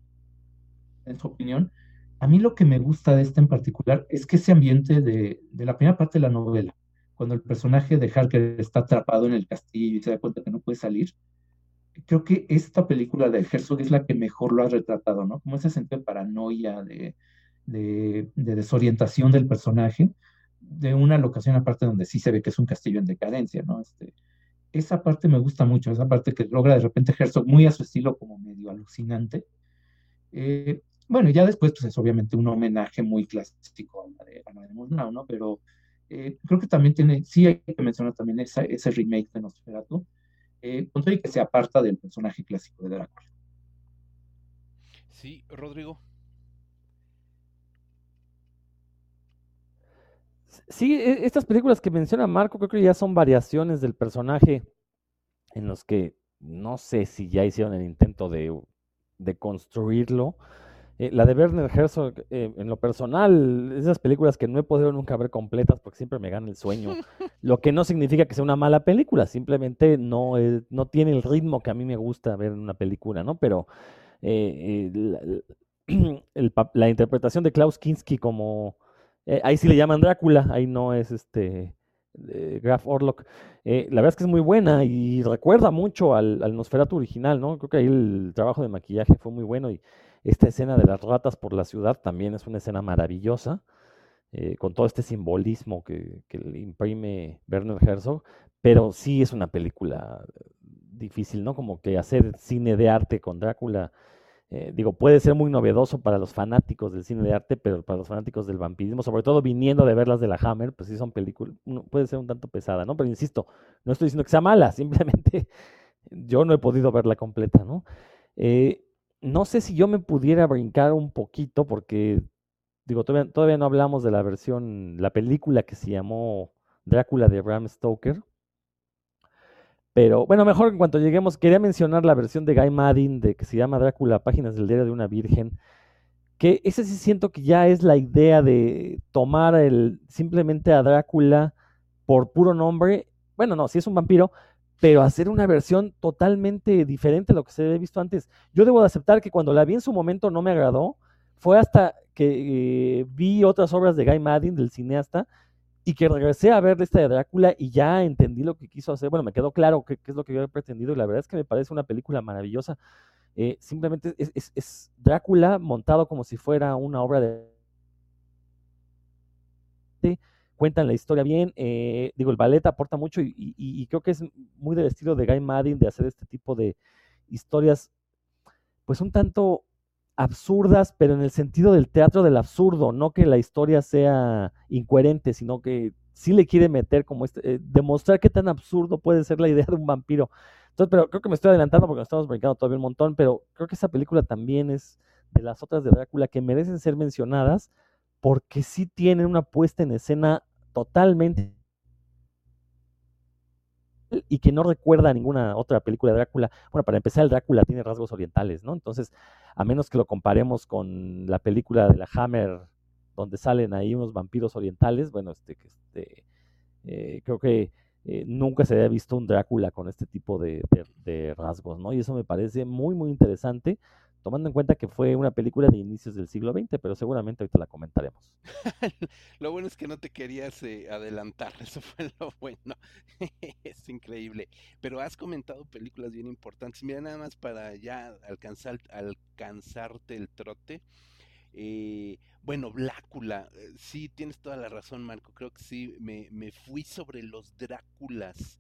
en su opinión. A mí lo que me gusta de esta en particular es que ese ambiente de, de la primera parte de la novela, cuando el personaje de Harker está atrapado en el castillo y se da cuenta que no puede salir, creo que esta película de Herzog es la que mejor lo ha retratado, ¿no? Como ese sentido de paranoia, de, de, de, desorientación del personaje, de una locación aparte donde sí se ve que es un castillo en decadencia, ¿no? Este, esa parte me gusta mucho, esa parte que logra de repente Herzog muy a su estilo como medio alucinante. Eh, bueno, ya después, pues es obviamente un homenaje muy clásico a la de, a la ¿no? Pero eh, creo que también tiene, sí hay que mencionar también ese remake de Nosferatu, eh, con que se aparta del personaje clásico de Drácula. Sí, Rodrigo. Sí, e, estas películas que menciona Marco creo que ya son variaciones del personaje en los que no sé si ya hicieron el intento de, de construirlo eh, la de Werner Herzog, eh, en lo personal, esas películas que no he podido nunca ver completas porque siempre me gana el sueño. Lo que no significa que sea una mala película, simplemente no, no tiene el ritmo que a mí me gusta ver en una película, ¿no? Pero eh, la, interpretación de Klaus Kinski como. Ahí sí le llaman Drácula, ahí no es este. Graf Orlok. la verdad es que es muy buena y recuerda mucho al, al Nosferatu original, ¿no? Creo que ahí el trabajo de maquillaje fue muy bueno y esta escena de las ratas por la ciudad también es una escena maravillosa, eh, con todo este simbolismo que, imprime Werner Herzog, pero sí es una película difícil, ¿no? Como que hacer cine de arte con Drácula, eh, digo, puede ser muy novedoso para los fanáticos del cine de arte, pero para los fanáticos del vampirismo, sobre todo viniendo de verlas de la Hammer, pues sí son películas, puede ser un tanto pesada, ¿no? Pero insisto, no estoy diciendo que sea mala, simplemente yo no he podido verla completa, ¿no? Eh, no sé si yo me pudiera brincar un poquito porque, digo, todavía, todavía no hablamos de la versión, la película que se llamó Drácula de Bram Stoker. Pero bueno, mejor en cuanto lleguemos, quería mencionar la versión de Guy Maddin de que se llama Drácula, Páginas del Diario de una Virgen, que ese sí siento que ya es la idea de tomar el simplemente a Drácula por puro nombre. Bueno, no, si es un vampiro, pero hacer una versión totalmente diferente a lo que se había visto antes. Yo debo de aceptar que cuando la vi en su momento no me agradó, fue hasta que eh, vi otras obras de Guy Maddin, del cineasta, y que regresé a ver esta de Drácula y ya entendí lo que quiso hacer. Bueno, me quedó claro qué, es lo que había pretendido y la verdad es que me parece una película maravillosa. Eh, simplemente es, Drácula montado como si fuera una obra de cuentan la historia bien. Eh, digo, el ballet aporta mucho y, creo que es muy del estilo de Guy Maddin de hacer este tipo de historias, pues un tanto absurdas, pero en el sentido del teatro del absurdo, no que la historia sea incoherente, sino que sí le quiere meter como este, eh, demostrar qué tan absurdo puede ser la idea de un vampiro. Entonces, pero creo que me estoy adelantando porque nos estamos brincando todavía un montón, pero creo que esa película también es de las otras de Drácula que merecen ser mencionadas porque sí tienen una puesta en escena totalmente y que no recuerda ninguna otra película de Drácula. Bueno, para empezar, el Drácula tiene rasgos orientales, ¿no? Entonces, a menos que lo comparemos con la película de la Hammer donde salen ahí unos vampiros orientales. Bueno, este, este eh, creo que eh, nunca se había visto un Drácula con este tipo de, rasgos, ¿no? Y eso me parece muy, muy interesante tomando en cuenta que fue una película de inicios del siglo XX, pero seguramente ahorita la comentaremos. lo bueno es que no te querías eh, adelantar, eso fue lo bueno. es increíble. Pero has comentado películas bien importantes. Mira, nada más para ya alcanzar, alcanzarte el trote. Eh, bueno, Blácula, eh, sí, tienes toda la razón, Marco. Creo que sí, me, me fui sobre los Dráculas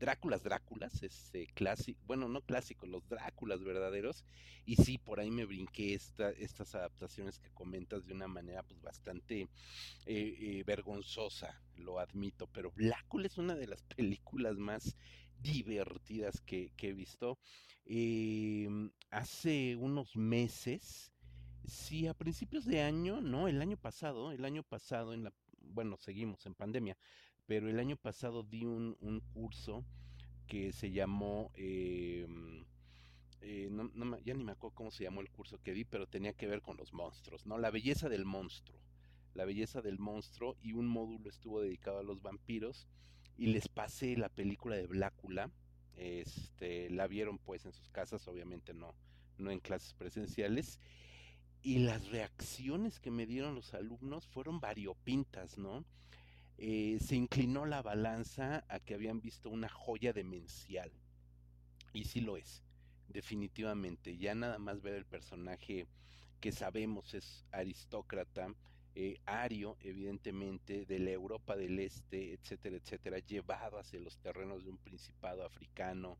Dráculas, Dráculas, es clásico, bueno, no clásico, los Dráculas verdaderos, y sí, por ahí me brinqué esta, estas adaptaciones que comentas de una manera pues bastante eh, eh, vergonzosa, lo admito, pero Blácula es una de las películas más divertidas que, he visto. Em, hace unos meses, sí, a principios de año, no, el año pasado, el año pasado, en la, bueno, seguimos en pandemia, pero el año pasado di un, curso que se llamó, em, eh, ya ni me acuerdo cómo se llamó el curso que di, pero tenía que ver con los monstruos, ¿no? La belleza del monstruo, la belleza del monstruo y un módulo estuvo dedicado a los vampiros y les pasé la película de Blácula, este, la vieron pues en sus casas, obviamente no, no en clases presenciales, y las reacciones que me dieron los alumnos fueron variopintas, ¿no? Eh, se inclinó la balanza a que habían visto una joya demencial. Y sí lo es, definitivamente. Ya nada más ver el personaje que sabemos es aristócrata, eh, ario, evidentemente, de la Europa del Este, etcétera, etcétera, llevado hacia los terrenos de un principado africano.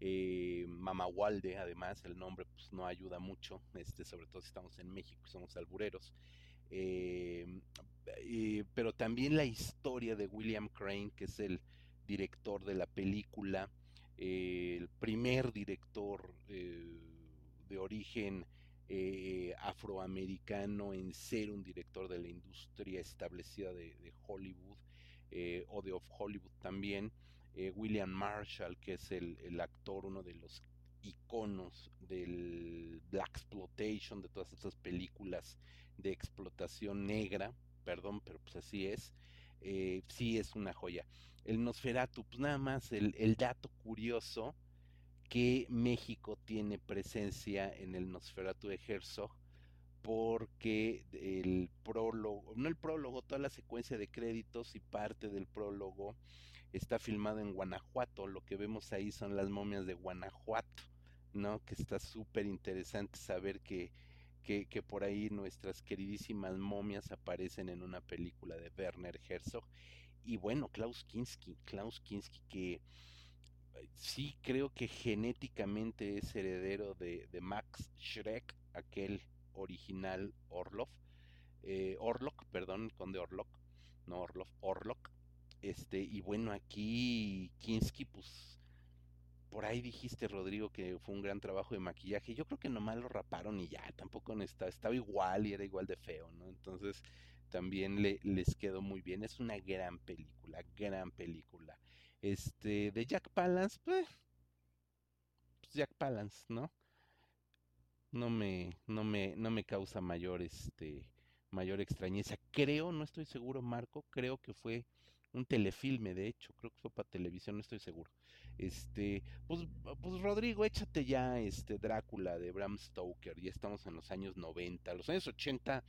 Eh, Mamawalde, además, el nombre pues no ayuda mucho, este, sobre todo si estamos en México y somos albureros. Eh, eh, pero también la historia de William Crane, que es el director de la película, eh, el primer director de origen afroamericano en ser un director de la industria establecida de, Hollywood o de Of Hollywood también. William Marshall, que es el actor, uno de los iconos del Black Exploitation, de todas estas películas de explotación negra, perdón, pero pues así es, eh, sí es una joya. El Nosferatu, pues nada más el, el dato curioso que México tiene presencia en el Nosferatu de Herzog, porque el prólogo, no el prólogo, toda la secuencia de créditos y parte del prólogo está filmado en Guanajuato. Lo que vemos ahí son las momias de Guanajuato, ¿no? Que está súper interesante saber que que, por ahí nuestras queridísimas momias aparecen en una película de Werner Herzog. Y bueno, Klaus Kinski, Klaus Kinski que eh, sí creo que genéticamente es heredero de, Max Schreck, aquel original Orlov, eh, Orlok, perdón, conde Orlok, no Orlov, Orlok. Este, y bueno, aquí Kinski, pues por ahí dijiste, Rodrigo, que fue un gran trabajo de maquillaje. Yo creo que nomás lo raparon y ya, tampoco estaba, estaba igual y era igual de feo, ¿no? Entonces también le, les quedó muy bien. Es una gran película, gran película. Este, de Jack Palance, pues, pues Jack Palance, ¿no? No me, no me, no me causa mayor, este, mayor extrañeza. Creo, no estoy seguro, Marco, creo que fue un telefilme, de hecho, creo que fue para televisión, no estoy seguro. Este, pues, pues Rodrigo, échate ya este Drácula de Bram Stoker, ya estamos en los años 90, los años 80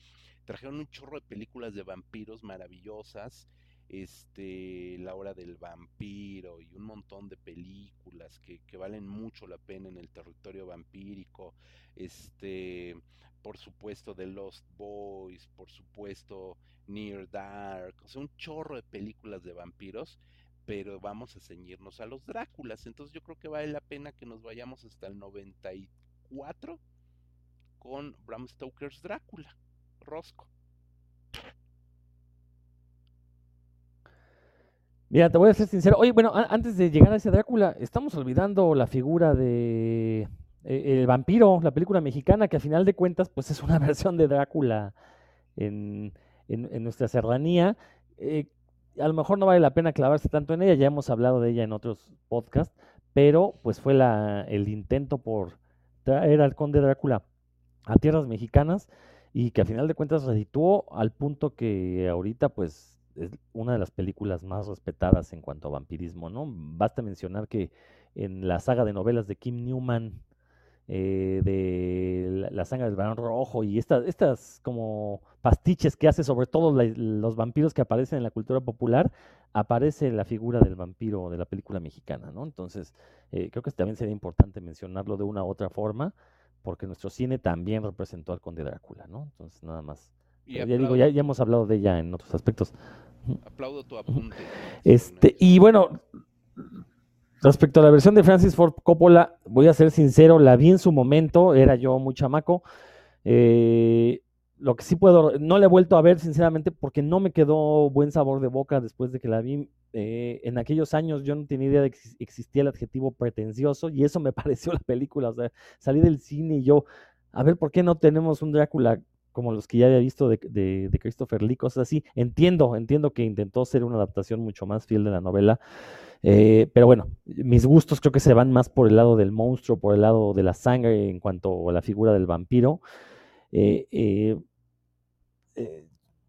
trajeron un chorro de películas de vampiros maravillosas, este, La hora del vampiro y un montón de películas que, que valen mucho la pena en el territorio vampírico, este, por supuesto The Lost Boys, por supuesto Near Dark, o sea, un chorro de películas de vampiros pero vamos a ceñirnos a los Dráculas. Entonces yo creo que vale la pena que nos vayamos hasta el 94 con Bram Stoker's Drácula, Rosco. Mira, te voy a ser sincero. Oye, bueno, antes de llegar a ese Drácula, estamos olvidando la figura de eh, el vampiro, la película mexicana, que a final de cuentas, pues es una versión de Drácula en, en, nuestra serranía. Eh, a lo mejor no vale la pena clavarse tanto en ella, ya hemos hablado de ella en otros podcasts, pero pues fue el intento por traer al conde Drácula a tierras mexicanas. y que a final de cuentas redituó al punto que ahorita pues es una de las películas más respetadas en cuanto a vampirismo, ¿no? Basta mencionar que en la saga de novelas de Kim Newman, eh, de la, sangre del varón rojo y estas, estas como pastiches que hace sobre todo los vampiros que aparecen en la cultura popular, aparece la figura del vampiro de la película mexicana, ¿no? Entonces, eh, creo que también sería importante mencionarlo de una u otra forma, porque nuestro cine también representó al conde Drácula, ¿no? Entonces, nada más. ya digo, ya, ya hemos hablado de ella en otros aspectos. Aplaudo tu apunte. Este, y bueno, respecto a la versión de Francis Ford Coppola, voy a ser sincero, la vi en su momento, era yo muy chamaco. Eh, lo que sí puedo, no la he vuelto a ver sinceramente porque no me quedó buen sabor de boca después de que la vi. Eh, en aquellos años yo no tenía idea de que existía el adjetivo pretencioso y eso me pareció la película. O sea, salí del cine y yo, a ver, ¿por qué no tenemos un Drácula como los que ya había visto de, de, Christopher Lee, cosas así. Entiendo, entiendo que intentó ser una adaptación mucho más fiel de la novela, eh, pero bueno, mis gustos creo que se van más por el lado del monstruo, por el lado de la sangre en cuanto a la figura del vampiro. Eh, eh,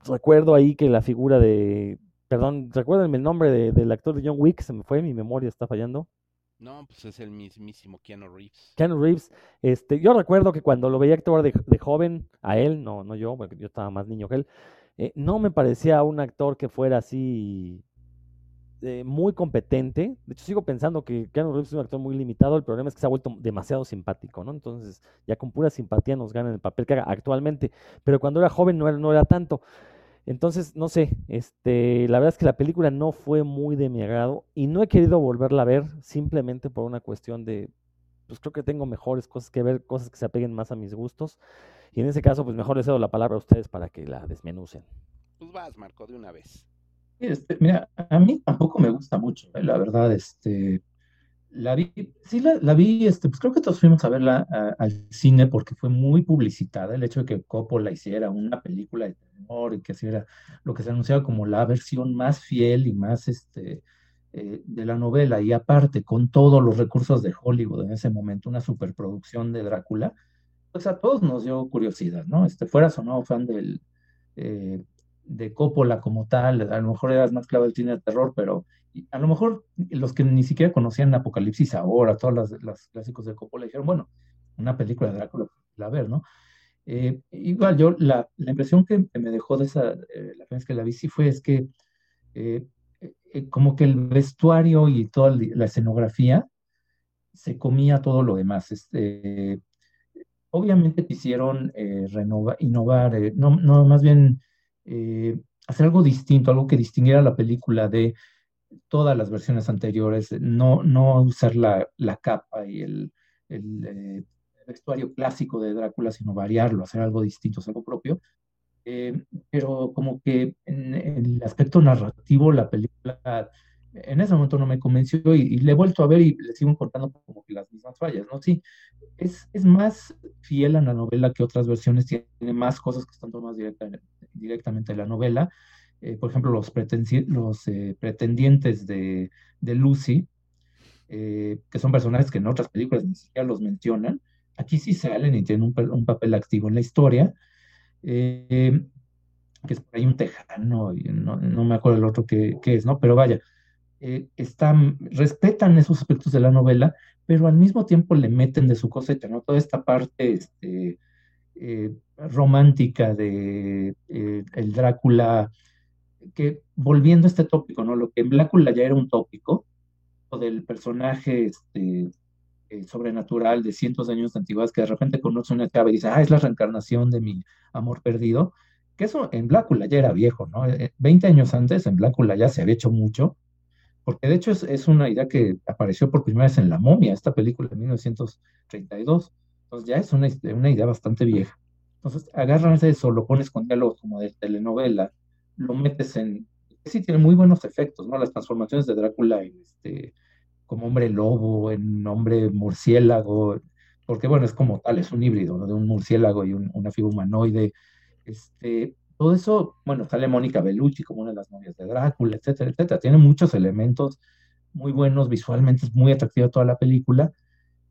recuerdo ahí que la figura de, perdón, recuerden el nombre del actor de John Wick, se me fue, mi memoria está fallando. No, pues es el mismísimo Keanu Reeves. Keanu Reeves, este, yo recuerdo que cuando lo veía actuar de, joven, a él, no, no yo, porque yo estaba más niño que él, eh, no me parecía un actor que fuera así eh, muy competente. De hecho, sigo pensando que Keanu Reeves es un actor muy limitado. El problema es que se ha vuelto demasiado simpático, ¿no? Entonces, ya con pura simpatía nos gana el papel que haga actualmente. Pero cuando era joven no era, no era tanto. Entonces, no sé, este, la verdad es que la película no fue muy de mi agrado y no he querido volverla a ver simplemente por una cuestión de, pues creo que tengo mejores cosas que ver, cosas que se apeguen más a mis gustos. Y en ese caso, pues mejor les cedo la palabra a ustedes para que la desmenucen. Pues vas, Marco, de una vez. Este, mira, a mí tampoco me gusta mucho, ¿eh? la verdad, este, la vi, sí la, vi, este, pues creo que todos fuimos a verla al cine porque fue muy publicitada, el hecho de que Coppola hiciera una película de y que así era lo que se anunciaba como la versión más fiel y más este, eh, de la novela, y aparte con todos los recursos de Hollywood en ese momento, una superproducción de Drácula, pues a todos nos dio curiosidad, ¿no? Este, fueras o no fan del, eh, de Coppola como tal, a lo mejor eras más clave del cine de terror, pero a lo mejor los que ni siquiera conocían Apocalipsis ahora, todos los, clásicos de Coppola, dijeron, bueno, una película de Drácula, la ver, ¿no? Eh, igual yo, la, la impresión que, me dejó de esa, eh, la vez que la vi, sí fue es que eh, como que el vestuario y toda la escenografía se comía todo lo demás. Este, obviamente quisieron renovar, innovar, no, no, más bien hacer algo distinto, algo que distinguiera la película de todas las versiones anteriores, no, no usar la, la capa y el, el vestuario clásico de Drácula, sino variarlo, hacer algo distinto, hacer algo propio. Eh, pero como que en, el aspecto narrativo, la película en ese momento no me convenció y, le he vuelto a ver y le sigo encontrando como que las mismas fallas, ¿no? Sí, es, es más fiel a la novela que otras versiones, tiene más cosas que están tomadas directamente de la novela. Eh, por ejemplo, los, los eh, pretendientes de, de Lucy, que son personajes que en otras películas ni siquiera los mencionan, Aquí sí salen y tienen un, papel activo en la historia, eh, que es por ahí un tejano, y no, me acuerdo el otro que, es, ¿no? Pero vaya, eh, están, respetan esos aspectos de la novela, pero al mismo tiempo le meten de su cosecha, ¿no? Toda esta parte este, eh, romántica de el Drácula, que volviendo a este tópico, ¿no? Lo que en Drácula ya era un tópico, del personaje este, eh, sobrenatural de cientos de años de antigüedad que de repente conoce una chava y dice, ah, es la reencarnación de mi amor perdido, que eso en Blácula ya era viejo, ¿no? 20 eh, años antes en Blácula ya se había hecho mucho, porque de hecho es, una idea que apareció por primera vez en La momia, esta película de 1932, entonces ya es una, una idea bastante vieja. Entonces agarras eso, lo pones con diálogos como de telenovela, lo metes en... Sí, tiene muy buenos efectos, ¿no? Las transformaciones de Drácula en, este, como hombre lobo, en hombre murciélago, porque bueno, es como tal, es un híbrido, ¿no? De un murciélago y una figura humanoide. Este, todo eso, bueno, sale Mónica Bellucci como una de las novias de Drácula, etcétera, etcétera. Tiene muchos elementos muy buenos, visualmente es muy atractiva toda la película,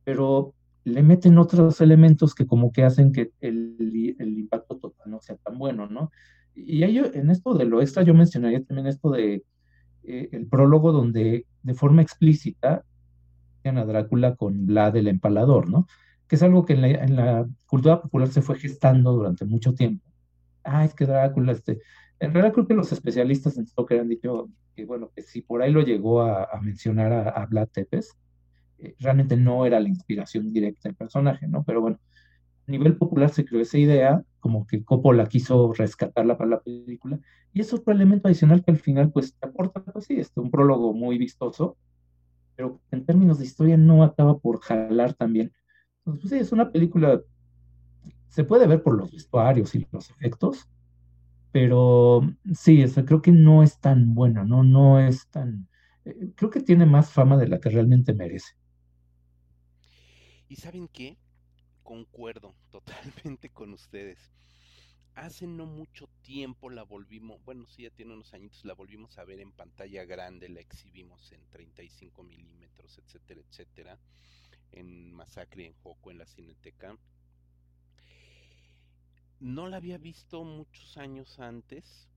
pero le meten otros elementos que como que hacen que el, el impacto total no sea tan bueno, ¿no? Y en esto de lo extra yo mencionaría también esto de eh, el prólogo donde de forma explícita a Drácula con Vlad el empalador, ¿no? Que es algo que en la, cultura popular se fue gestando durante mucho tiempo. Ah, es que Drácula, este... En realidad creo que los especialistas en Stoker han dicho que, bueno, que si por ahí lo llegó a, mencionar a, Vlad Tepes, eh, realmente no era la inspiración directa del personaje, ¿no? Pero bueno, a nivel popular se creó esa idea, como que Coppola quiso rescatarla para la película, y es otro elemento adicional que al final, pues, te aporta, pues sí, este, un prólogo muy vistoso, pero en términos de historia no acaba por jalar también. Entonces, pues sí, es una película, se puede ver por los vestuarios y los efectos, pero sí, creo que no es tan buena, no, no es tan, eh, creo que tiene más fama de la que realmente merece. ¿Y saben qué? Concuerdo totalmente con ustedes. Hace no mucho tiempo la volvimos, bueno, sí, ya tiene unos añitos, la volvimos a ver en pantalla grande, la exhibimos en 35 milímetros, etcétera, etcétera, en Masacre en Joco, en la Cineteca. No la había visto muchos años antes,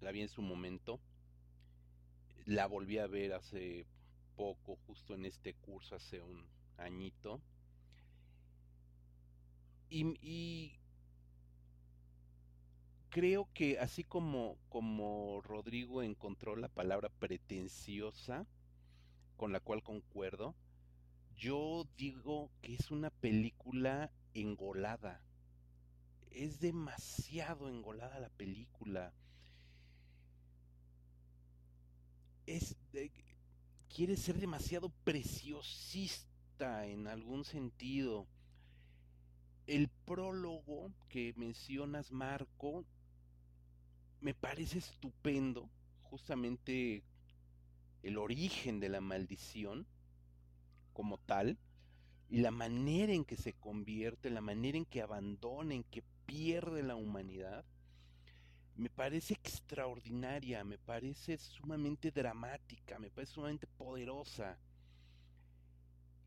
la vi en su momento, la volví a ver hace poco, justo en este curso, hace un añito. Y, creo que así como, como Rodrigo encontró la palabra pretenciosa, con la cual concuerdo, yo digo que es una película engolada es demasiado engolada la película. Es quiere ser demasiado preciosista en algún sentido. El prólogo que mencionas, Marco, me parece estupendo, justamente el origen de la maldición como tal, y la manera en que se convierte, la manera en que abandona, en que pierde la humanidad, me parece extraordinaria, me parece sumamente dramática, me parece sumamente poderosa.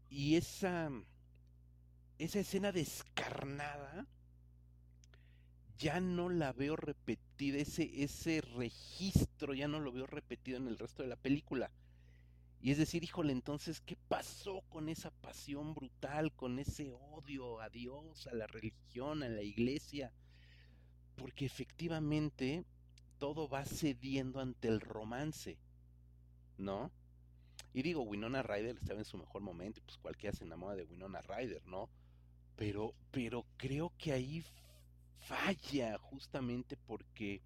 Y esa, esa escena descarnada ya no la veo repetida, ese, ese registro ya no lo veo repetido en el resto de la película. Y es decir, híjole, entonces, ¿qué pasó con esa pasión brutal, con ese odio a Dios, a la religión, a la iglesia? Porque efectivamente todo va cediendo ante el romance, ¿no? Y digo, Winona Ryder estaba en su mejor momento, pues cualquiera se enamora de Winona Ryder, ¿no? Pero, pero creo que ahí falla justamente porque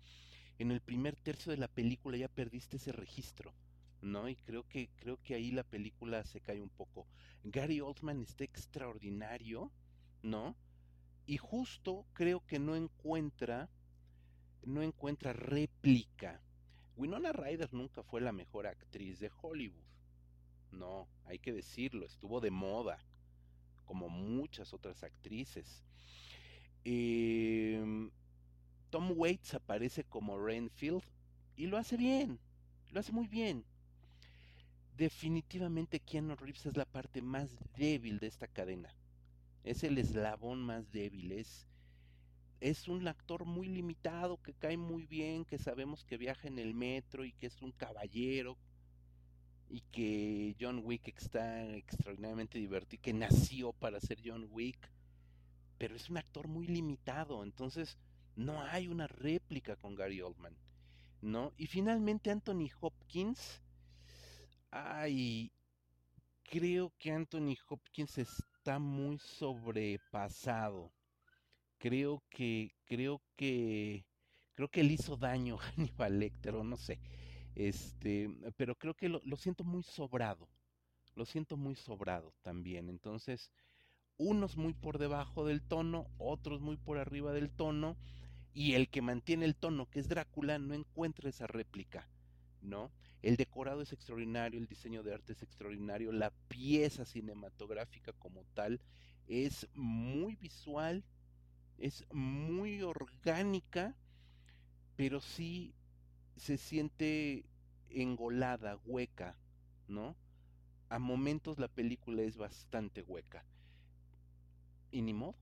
en el primer tercio de la película ya perdiste ese registro ¿no? Y creo que, creo que ahí la película se cae un poco. Gary Oldman está extraordinario, ¿no? Y justo creo que no encuentra, no encuentra réplica. Winona Ryder nunca fue la mejor actriz de Hollywood. No, hay que decirlo, estuvo de moda, como muchas otras actrices. Em, Tom Waits aparece como Renfield y lo hace bien, lo hace muy bien definitivamente Keanu Reeves es la parte más débil de esta cadena. Es el eslabón más débil. Es, es un actor muy limitado, que cae muy bien, que sabemos que viaja en el metro y que es un caballero. Y que John Wick está extraordinariamente divertido, que nació para ser John Wick. Pero es un actor muy limitado. Entonces no hay una réplica con Gary Oldman. ¿No? Y finalmente Anthony Hopkins Ay, creo que Anthony Hopkins está muy sobrepasado. Creo que, creo que, creo que le hizo daño a Hannibal Lecter, o no sé. Este, pero creo que lo, siento muy sobrado. Lo siento muy sobrado también. Entonces, unos muy por debajo del tono, otros muy por arriba del tono, y el que mantiene el tono, que es Drácula, no encuentra esa réplica, ¿no? El decorado es extraordinario, el diseño de arte es extraordinario, la pieza cinematográfica como tal es muy visual, es muy orgánica, pero sí se siente engolada, hueca, ¿no? A momentos la película es bastante hueca. y ni modo.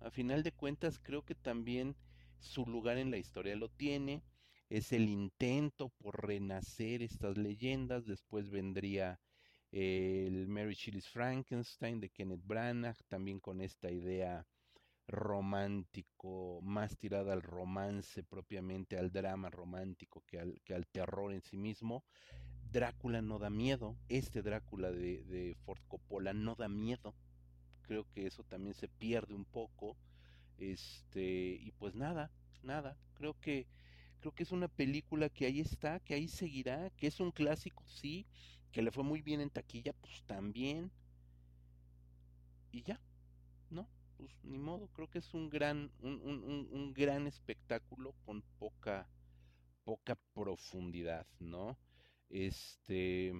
A final de cuentas, creo que también su lugar en la historia lo tiene. Es el intento por renacer estas leyendas. Después vendría el Mary Shelley's Frankenstein de Kenneth Branagh, también con esta idea romántico, más tirada al romance propiamente, al drama romántico que al, que al terror en sí mismo. Drácula no da miedo, este Drácula de, de Ford Coppola no da miedo, creo que eso también se pierde un poco, este, y pues nada, nada, creo que, creo que es una película que ahí está, que ahí seguirá, que es un clásico, sí, que le fue muy bien en taquilla, pues también, y ya, ¿no? Pues ni modo, creo que es un gran, un, un, un gran espectáculo con poca, poca profundidad, ¿no? Este,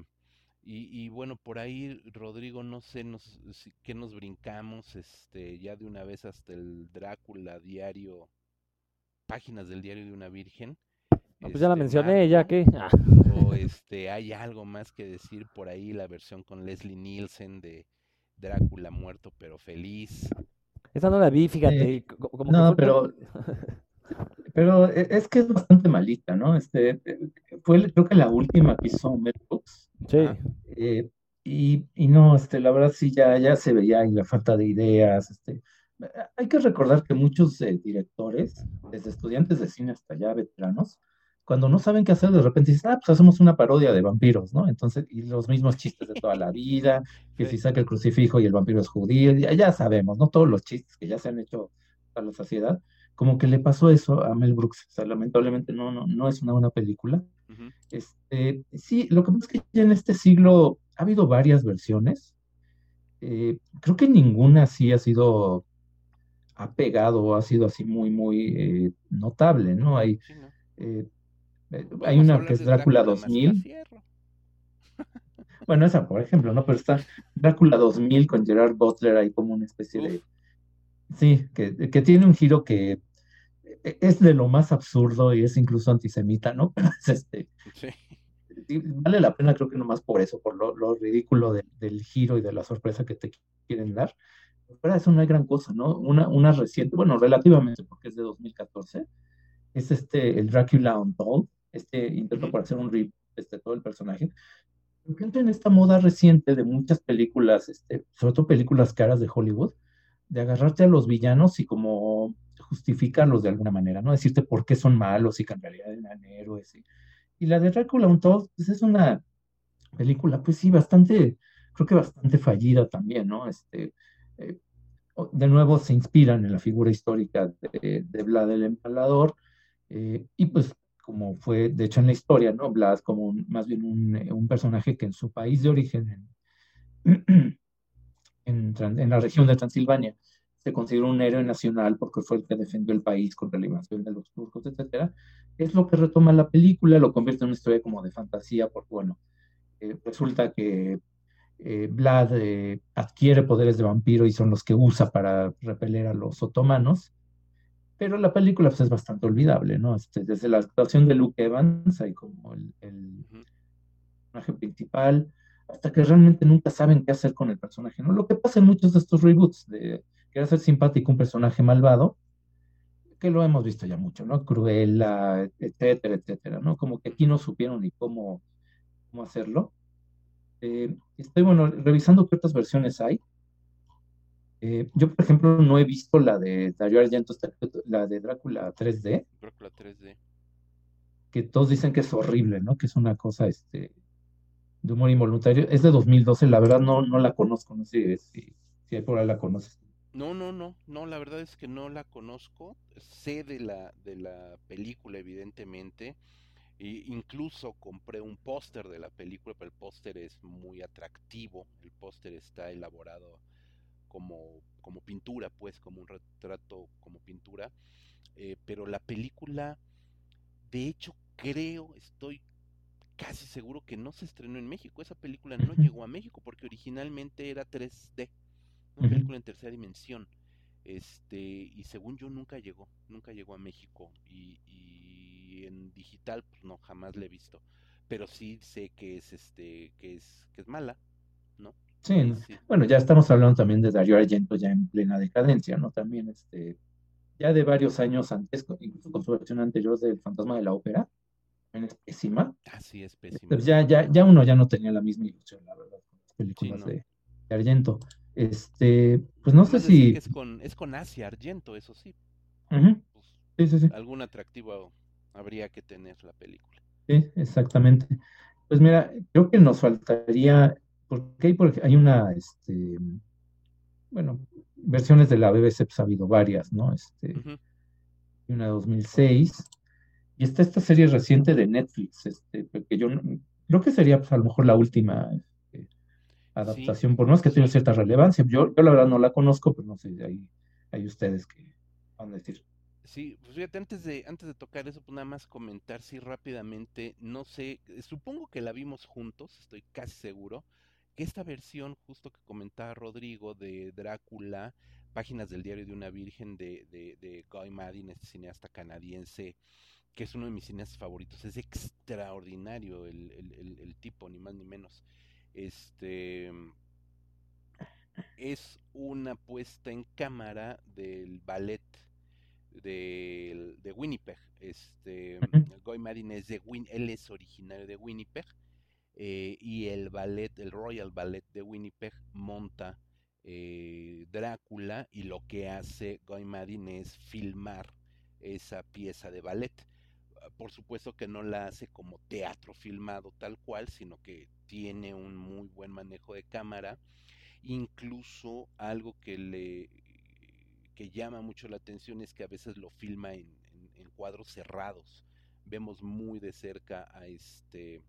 y, y, bueno, por ahí, Rodrigo, no sé nos, si, qué nos brincamos, este, ya de una vez hasta el Drácula diario, páginas del diario de una virgen. No, pues ya la mencioné, Marco, ya que. Ah. O este, hay algo más que decir por ahí, la versión con Leslie Nielsen de Drácula muerto pero feliz. Esa no la vi, fíjate. Eh, como no, pero, pero e, es que es bastante malita, ¿no? Este, eh, fue creo que la última que hizo Mel Brooks. Sí. Eh, y, y, no, este, la verdad sí ya, ya se veía ahí la falta de ideas. Este, hay que recordar que muchos eh, directores, desde estudiantes de cine hasta ya veteranos, cuando no saben qué hacer, de repente dicen, ah, pues hacemos una parodia de vampiros, ¿no? Entonces, y los mismos chistes de toda la vida, que sí. si saca el crucifijo y el vampiro es judío, ya, ya, sabemos, ¿no? Todos los chistes que ya se han hecho a la sociedad, como que le pasó eso a Mel Brooks, o sea, lamentablemente no, no, no es una buena película. Uh -huh. este, sí, lo que pasa es que ya en este siglo ha habido varias versiones, eh, creo que ninguna sí ha sido, ha pegado o ha sido así muy, muy eh, notable, ¿no? Hay... Sí, no. Eh, hay una que es Drácula, Drácula 2000. bueno, esa por ejemplo, ¿no? Pero está Drácula 2000 con Gerard Butler ahí como una especie Uf. de... Sí, que, que, tiene un giro que es de lo más absurdo y es incluso antisemita, ¿no? Pero es este... Sí. Vale la pena creo que nomás por eso, por lo, lo ridículo de, del giro y de la sorpresa que te quieren dar. Pero eso no hay gran cosa, ¿no? Una, una reciente, bueno, relativamente porque es de 2014, es este, el Drácula Untold, este intento por hacer un rip este, todo el personaje, porque entra en esta moda reciente de muchas películas, este, sobre todo películas caras de Hollywood, de agarrarte a los villanos y como justificarlos de alguna manera, ¿no? Decirte por qué son malos y que en realidad eran héroes. Y, y la de Drácula Untold, pues es una película, pues sí, bastante, creo que bastante fallida también, ¿no? Este, eh, de nuevo se inspiran en la figura histórica de, de Vlad el Empalador, eh, y pues como fue, de hecho, en la historia, ¿no? Blas como más bien un, eh, un, personaje que en su país de origen, en, en, la región de Transilvania, se consideró un héroe nacional porque fue el que defendió el país contra la invasión de los turcos, etcétera. Es lo que retoma la película, lo convierte en una historia como de fantasía, porque, bueno, eh, resulta que eh, Vlad adquiere poderes de vampiro y son los que usa para repeler a los otomanos pero la película pues, es bastante olvidable, ¿no? Este, desde la actuación de Luke Evans, hay como el, el personaje principal, hasta que realmente nunca saben qué hacer con el personaje, ¿no? Lo que pasa en muchos de estos reboots, de querer hacer simpático un personaje malvado, que lo hemos visto ya mucho, ¿no? Cruella, etcétera, etcétera, ¿no? Como que aquí no supieron ni cómo, cómo hacerlo. Eh, estoy, bueno, revisando qué otras versiones hay. Eh, yo, por ejemplo, no he visto la de Dario Argento, la de Drácula 3D. Drácula 3D. Que todos dicen que es horrible, ¿no? Que es una cosa este, de humor involuntario. Es de 2012, la verdad no, no la conozco, no sé si, si hay por ahí la conoces. No, no, no, no, la verdad es que no la conozco. Sé de la, de la película, evidentemente. E incluso compré un póster de la película, pero el póster es muy atractivo. El póster está elaborado como, como pintura, pues, como un retrato como pintura. Eh, pero la película, de hecho, creo, estoy casi seguro que no se estrenó en México. Esa película no llegó a México porque originalmente era 3D, una película en tercera dimensión. Este, y según yo nunca llegó, nunca llegó a México. Y, y en digital, pues no, jamás la he visto. Pero sí sé que es este, que es, que es mala, ¿no? Sí, bueno, ya estamos hablando también de Dario Argento ya en plena decadencia, ¿no? También este, ya de varios años antes, incluso con su versión anterior del Fantasma de la Ópera, también es pésima. Así es pésima. Pues ya, ya, ya uno ya no tenía la misma ilusión, la verdad, con las películas de, Argento. Este, pues no sé si. Es con, es con Asia Argento, eso sí. Pues, sí, sí, sí. Algún atractivo habría que tener la película. Sí, exactamente. Pues mira, creo que nos faltaría, porque hay, porque hay una, este, bueno, versiones de la BBC, pues ha habido varias, ¿no? Este, Una 2006, y está esta serie reciente de Netflix, este, que yo creo que sería, pues a lo mejor la última este, adaptación, por no es que tenga cierta relevancia. Yo, yo la verdad no la conozco, pero no sé, ahí hay ustedes que van a decir. Sí, pues fíjate, antes de, antes de tocar eso, pues nada más comentar, sí, rápidamente, no sé, supongo que la vimos juntos, estoy casi seguro, que esta versión, justo que comentaba Rodrigo, de Drácula, Páginas del Diario de una Virgen de, de, de Guy Maddin, este cineasta canadiense, que es uno de mis cineastas favoritos, es extraordinario el, el, el tipo, ni más ni menos. Este es una puesta en cámara del ballet de, de Winnipeg. Este, Goy Madin es de Win, él es originario de Winnipeg eh, y el ballet, el Royal Ballet de Winnipeg monta eh, Drácula y lo que hace Goy Madin es filmar esa pieza de ballet. Por supuesto que no la hace como teatro filmado tal cual, sino que tiene un muy buen manejo de cámara. Incluso algo que le que llama mucho la atención es que a veces lo filma en, cuadros cerrados. Vemos muy de cerca a este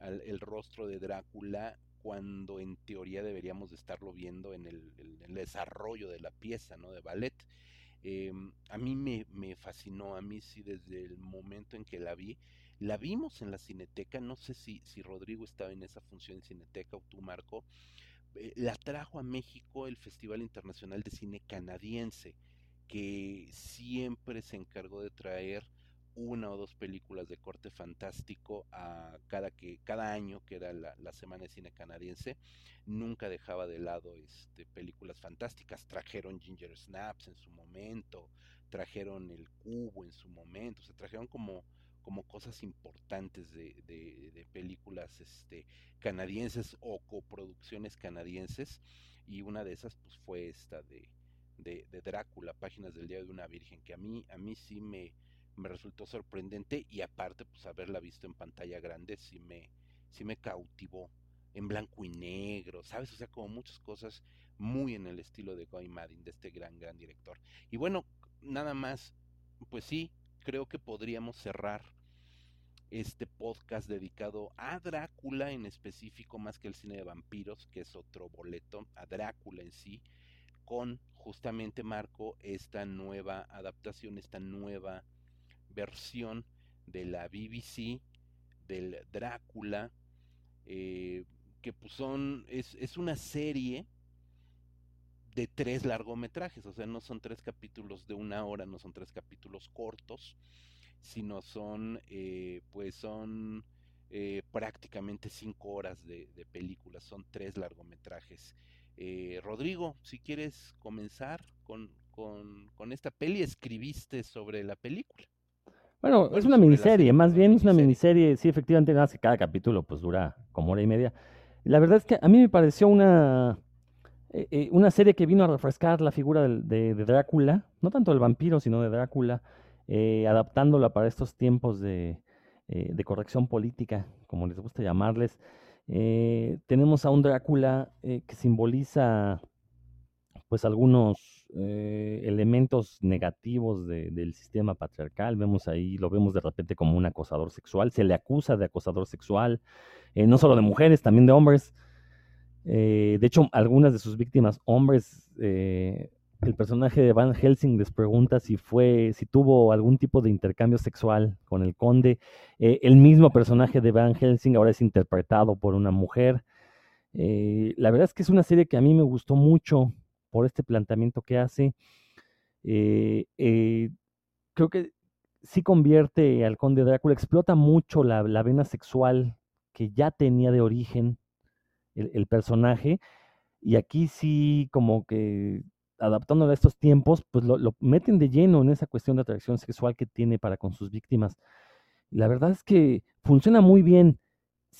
el rostro de Drácula cuando en teoría deberíamos de estarlo viendo en el, desarrollo de la pieza, ¿no? De ballet. Em, a mí me, me, fascinó, a mí sí desde el momento en que la vi, la vimos en la Cineteca, no sé si, si Rodrigo estaba en esa función en Cineteca o tú Marco, eh, la trajo a México el Festival Internacional de Cine Canadiense, que siempre se encargó de traer una o dos películas de corte fantástico a cada que cada año que era la, semana de cine canadiense nunca dejaba de lado este películas fantásticas. Trajeron Ginger Snaps en su momento trajeron el cubo en su momento se trajeron como como cosas importantes de, de, películas este, canadienses o coproducciones canadienses y una de esas pues fue esta de, de, Drácula, Páginas del Día de una Virgen, que a mí, a mí sí me, me resultó sorprendente y aparte pues haberla visto en pantalla grande sí me, sí me cautivó en blanco y negro, ¿sabes? O sea, como muchas cosas muy en el estilo de Guy Maddin, de este gran, gran director. Y bueno, nada más, pues sí, creo que podríamos cerrar este podcast dedicado a Drácula en específico, más que el cine de vampiros, que es otro boleto, a Drácula en sí, con justamente Marco esta nueva adaptación, esta nueva versión de la BBC del Drácula, eh, que pues son, es, es una serie de tres largometrajes, o sea, no son tres capítulos de una hora, no son tres capítulos cortos, sino son, eh, pues son eh, prácticamente cinco horas de, de película, son tres largometrajes. Rodrigo, si quieres comenzar con, con, esta peli, escribiste sobre la película. Bueno, es una miniserie, más bien es una miniserie, sí, efectivamente, nada más que cada capítulo pues dura como hora y media. La verdad es que a mí me pareció una, una serie que vino a refrescar la figura de, de, Drácula, no tanto del vampiro, sino de Drácula, eh, adaptándola para estos tiempos de, eh, de, corrección política, como les gusta llamarles. Eh, tenemos a un Drácula que simboliza pues algunos elementos negativos del sistema patriarcal. Vemos ahí, lo vemos de repente como un acosador sexual. Se le acusa de acosador sexual, no solo de mujeres, también de hombres. de hecho, algunas de sus víctimas, hombres, el personaje de Van Helsing les pregunta si fue, si tuvo algún tipo de intercambio sexual con el conde. Eh, el mismo personaje de Van Helsing ahora es interpretado por una mujer. Eh, la verdad es que es una serie que a mí me gustó mucho por este planteamiento que hace. Eh, creo que sí convierte al conde Drácula, explota mucho la, vena sexual que ya tenía de origen el personaje y aquí sí como que adaptándolo a estos tiempos, pues lo, meten de lleno en esa cuestión de atracción sexual que tiene para con sus víctimas. La verdad es que funciona muy bien.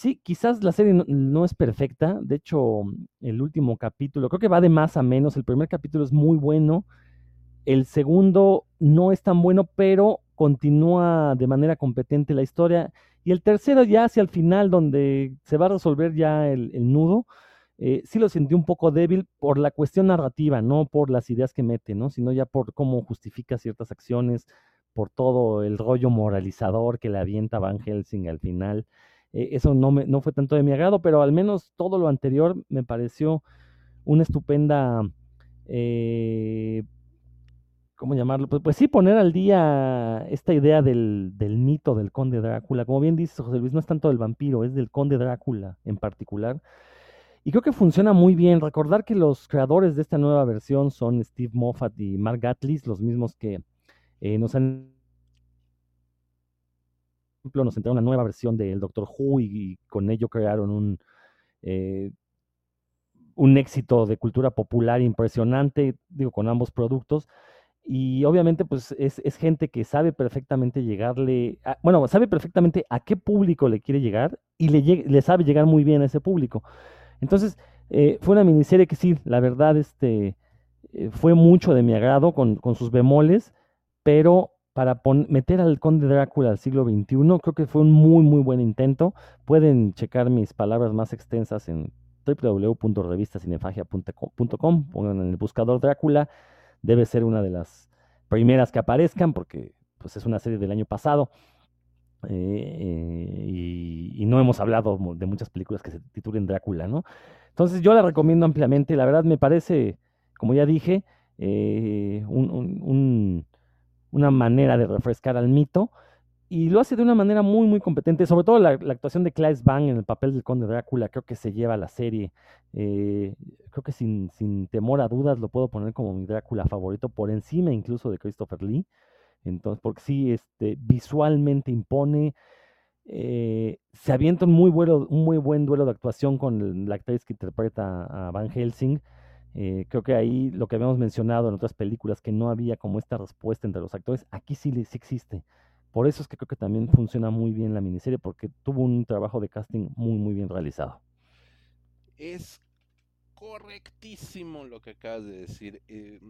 Sí, quizás la serie no, es perfecta. De hecho, el último capítulo, creo que va de más a menos. El primer capítulo es muy bueno. El segundo no es tan bueno, pero continúa de manera competente la historia. Y el tercero ya hacia el final, donde se va a resolver ya el, nudo, eh, sí lo sentí un poco débil por la cuestión narrativa, no por las ideas que mete, ¿no? sino ya por cómo justifica ciertas acciones, por todo el rollo moralizador que le avienta Van Helsing al final. Eh, eso no, me, no fue tanto de mi agrado, pero al menos todo lo anterior me pareció una estupenda, eh, ¿cómo llamarlo? Pues, pues, sí, poner al día esta idea del, del, mito del conde Drácula. Como bien dice José Luis, no es tanto del vampiro, es del conde Drácula en particular. Y creo que funciona muy bien. Recordar que los creadores de esta nueva versión son Steve Moffat y Mark Gatlis, los mismos que eh, nos han ejemplo, nos entraron una nueva versión del Doctor Who y, con ello crearon un, eh, un éxito de cultura popular impresionante, digo, con ambos productos. Y obviamente, pues es, es gente que sabe perfectamente llegarle, bueno, sabe perfectamente a qué público le quiere llegar y le, sabe llegar muy bien a ese público. Entonces, eh, fue una miniserie que sí, la verdad, este, fue mucho de mi agrado con, con sus bemoles pero para meter al conde Drácula al siglo XXI, creo que fue un muy, muy buen intento. Pueden checar mis palabras más extensas en www.revistasinefagia.com, pongan en el buscador Drácula, debe ser una de las primeras que aparezcan porque pues, es una serie del año pasado. Eh, y, no hemos hablado de muchas películas que se titulen Drácula, ¿no? Entonces yo la recomiendo ampliamente, la verdad me parece, como ya dije, eh, un una manera de refrescar al mito y lo hace de una manera muy, muy competente. Sobre todo la, actuación de Clive Bang en el papel del Conde Drácula, creo que se lleva la serie. Eh, creo que sin, sin, temor a dudas lo puedo poner como mi Drácula favorito, por encima incluso de Christopher Lee. Entonces, porque sí, este, visualmente impone. Eh, se avienta un muy, bueno, un muy buen duelo de actuación con la actriz que interpreta a Van Helsing. Eh, creo que ahí lo que habíamos mencionado en otras películas, que no había como esta respuesta entre los actores, aquí sí, sí existe. Por eso es que creo que también funciona muy bien la miniserie, porque tuvo un trabajo de casting muy, muy bien realizado. Es correctísimo lo que acabas de decir. Eh,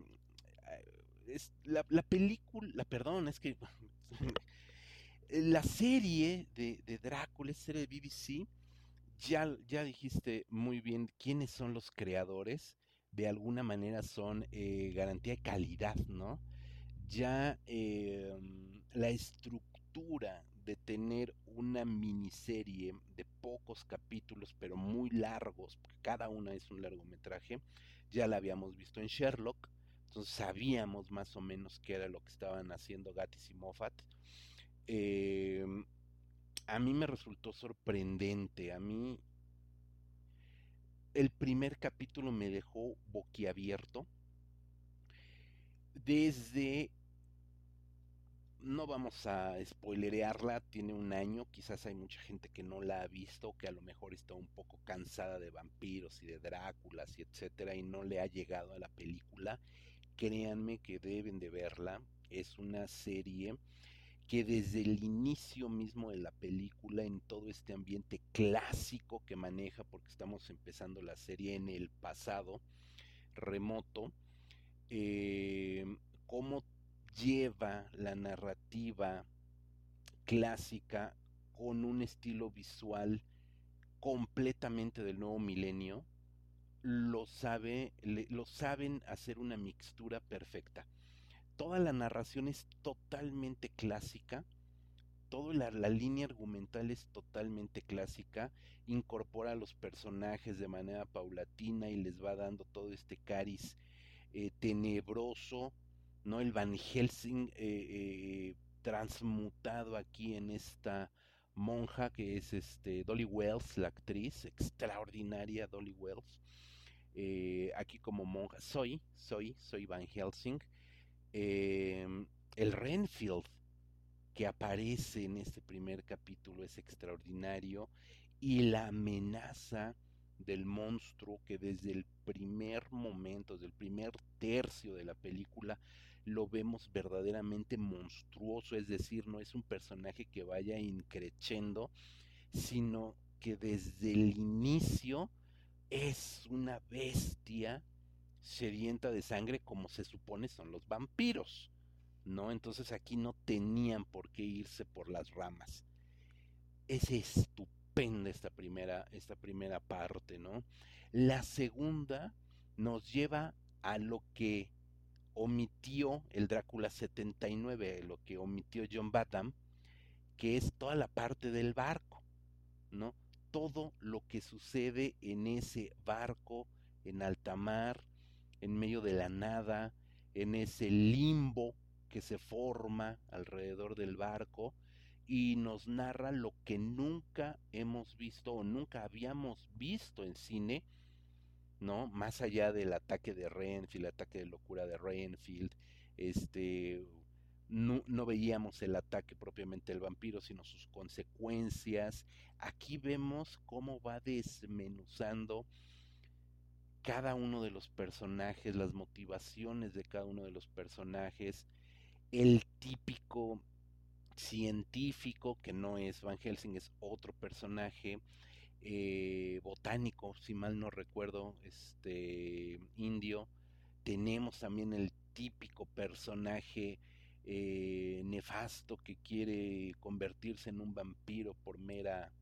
es la, película, perdón, es que la serie de, de Drácula, serie de BBC, ya, ya dijiste muy bien quiénes son los creadores de alguna manera son eh, garantía de calidad, ¿no? Ya em, la estructura de tener una miniserie de pocos capítulos, pero muy largos, porque cada una es un largometraje, ya la habíamos visto en Sherlock, entonces sabíamos más o menos qué era lo que estaban haciendo Gatis y Moffat. Em, a mí me resultó sorprendente, a mí el primer capítulo me dejó boquiabierto. Desde no vamos a spoilerearla, tiene un año, quizás hay mucha gente que no la ha visto, que a lo mejor está un poco cansada de vampiros y de Dráculas y etcétera y no le ha llegado a la película. Créanme que deben de verla, es una serie que desde el inicio mismo de la película, en todo este ambiente clásico que maneja, porque estamos empezando la serie en el pasado remoto, eh, cómo lleva la narrativa clásica con un estilo visual completamente del nuevo milenio, lo sabe, lo saben hacer una mixtura perfecta toda la narración es totalmente clásica, toda la, línea argumental es totalmente clásica, incorpora a los personajes de manera paulatina y les va dando todo este cariz eh, tenebroso, ¿no? El Van Helsing eh, eh, transmutado aquí en esta monja que es este Dolly Wells, la actriz, extraordinaria Dolly Wells. aquí como monja, soy, soy, soy Van Helsing Em, el Renfield que aparece en este primer capítulo es extraordinario y la amenaza del monstruo que desde el primer momento, desde el primer tercio de la película, lo vemos verdaderamente monstruoso, es decir, no es un personaje que vaya increciendo, sino que desde el inicio es una bestia sedienta de sangre como se supone son los vampiros, ¿no? Entonces aquí no tenían por qué irse por las ramas. Es estupenda esta primera, esta primera parte, ¿no? La segunda nos lleva a lo que omitió el Drácula 79, lo que omitió John Batham, que es toda la parte del barco, ¿no? Todo lo que sucede en ese barco en alta mar, en medio de la nada, en ese limbo que se forma alrededor del barco y nos narra lo que nunca hemos visto o nunca habíamos visto en cine, ¿no? Más allá del ataque de Renfield, el ataque de locura de Renfield, este, no, no, veíamos el ataque propiamente del vampiro, sino sus consecuencias. Aquí vemos cómo va desmenuzando cada uno de los personajes, las motivaciones de cada uno de los personajes, el típico científico que no es Van Helsing, es otro personaje, eh, botánico, si mal no recuerdo, este indio. Tenemos también el típico personaje eh, nefasto que quiere convertirse en un vampiro por mera,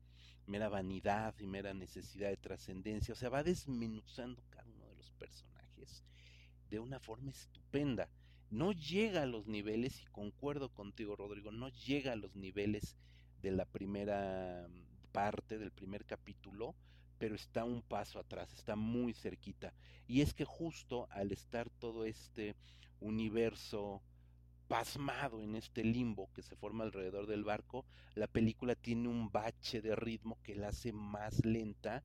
mera vanidad y mera necesidad de trascendencia. O sea, va desmenuzando cada uno de los personajes de una forma estupenda. No llega a los niveles, y concuerdo contigo, Rodrigo, no llega a los niveles de la primera parte del primer capítulo, pero está un paso atrás, está muy cerquita. Y es que justo al estar todo este universo pasmado en este limbo que se forma alrededor del barco, la película tiene un bache de ritmo que la hace más lenta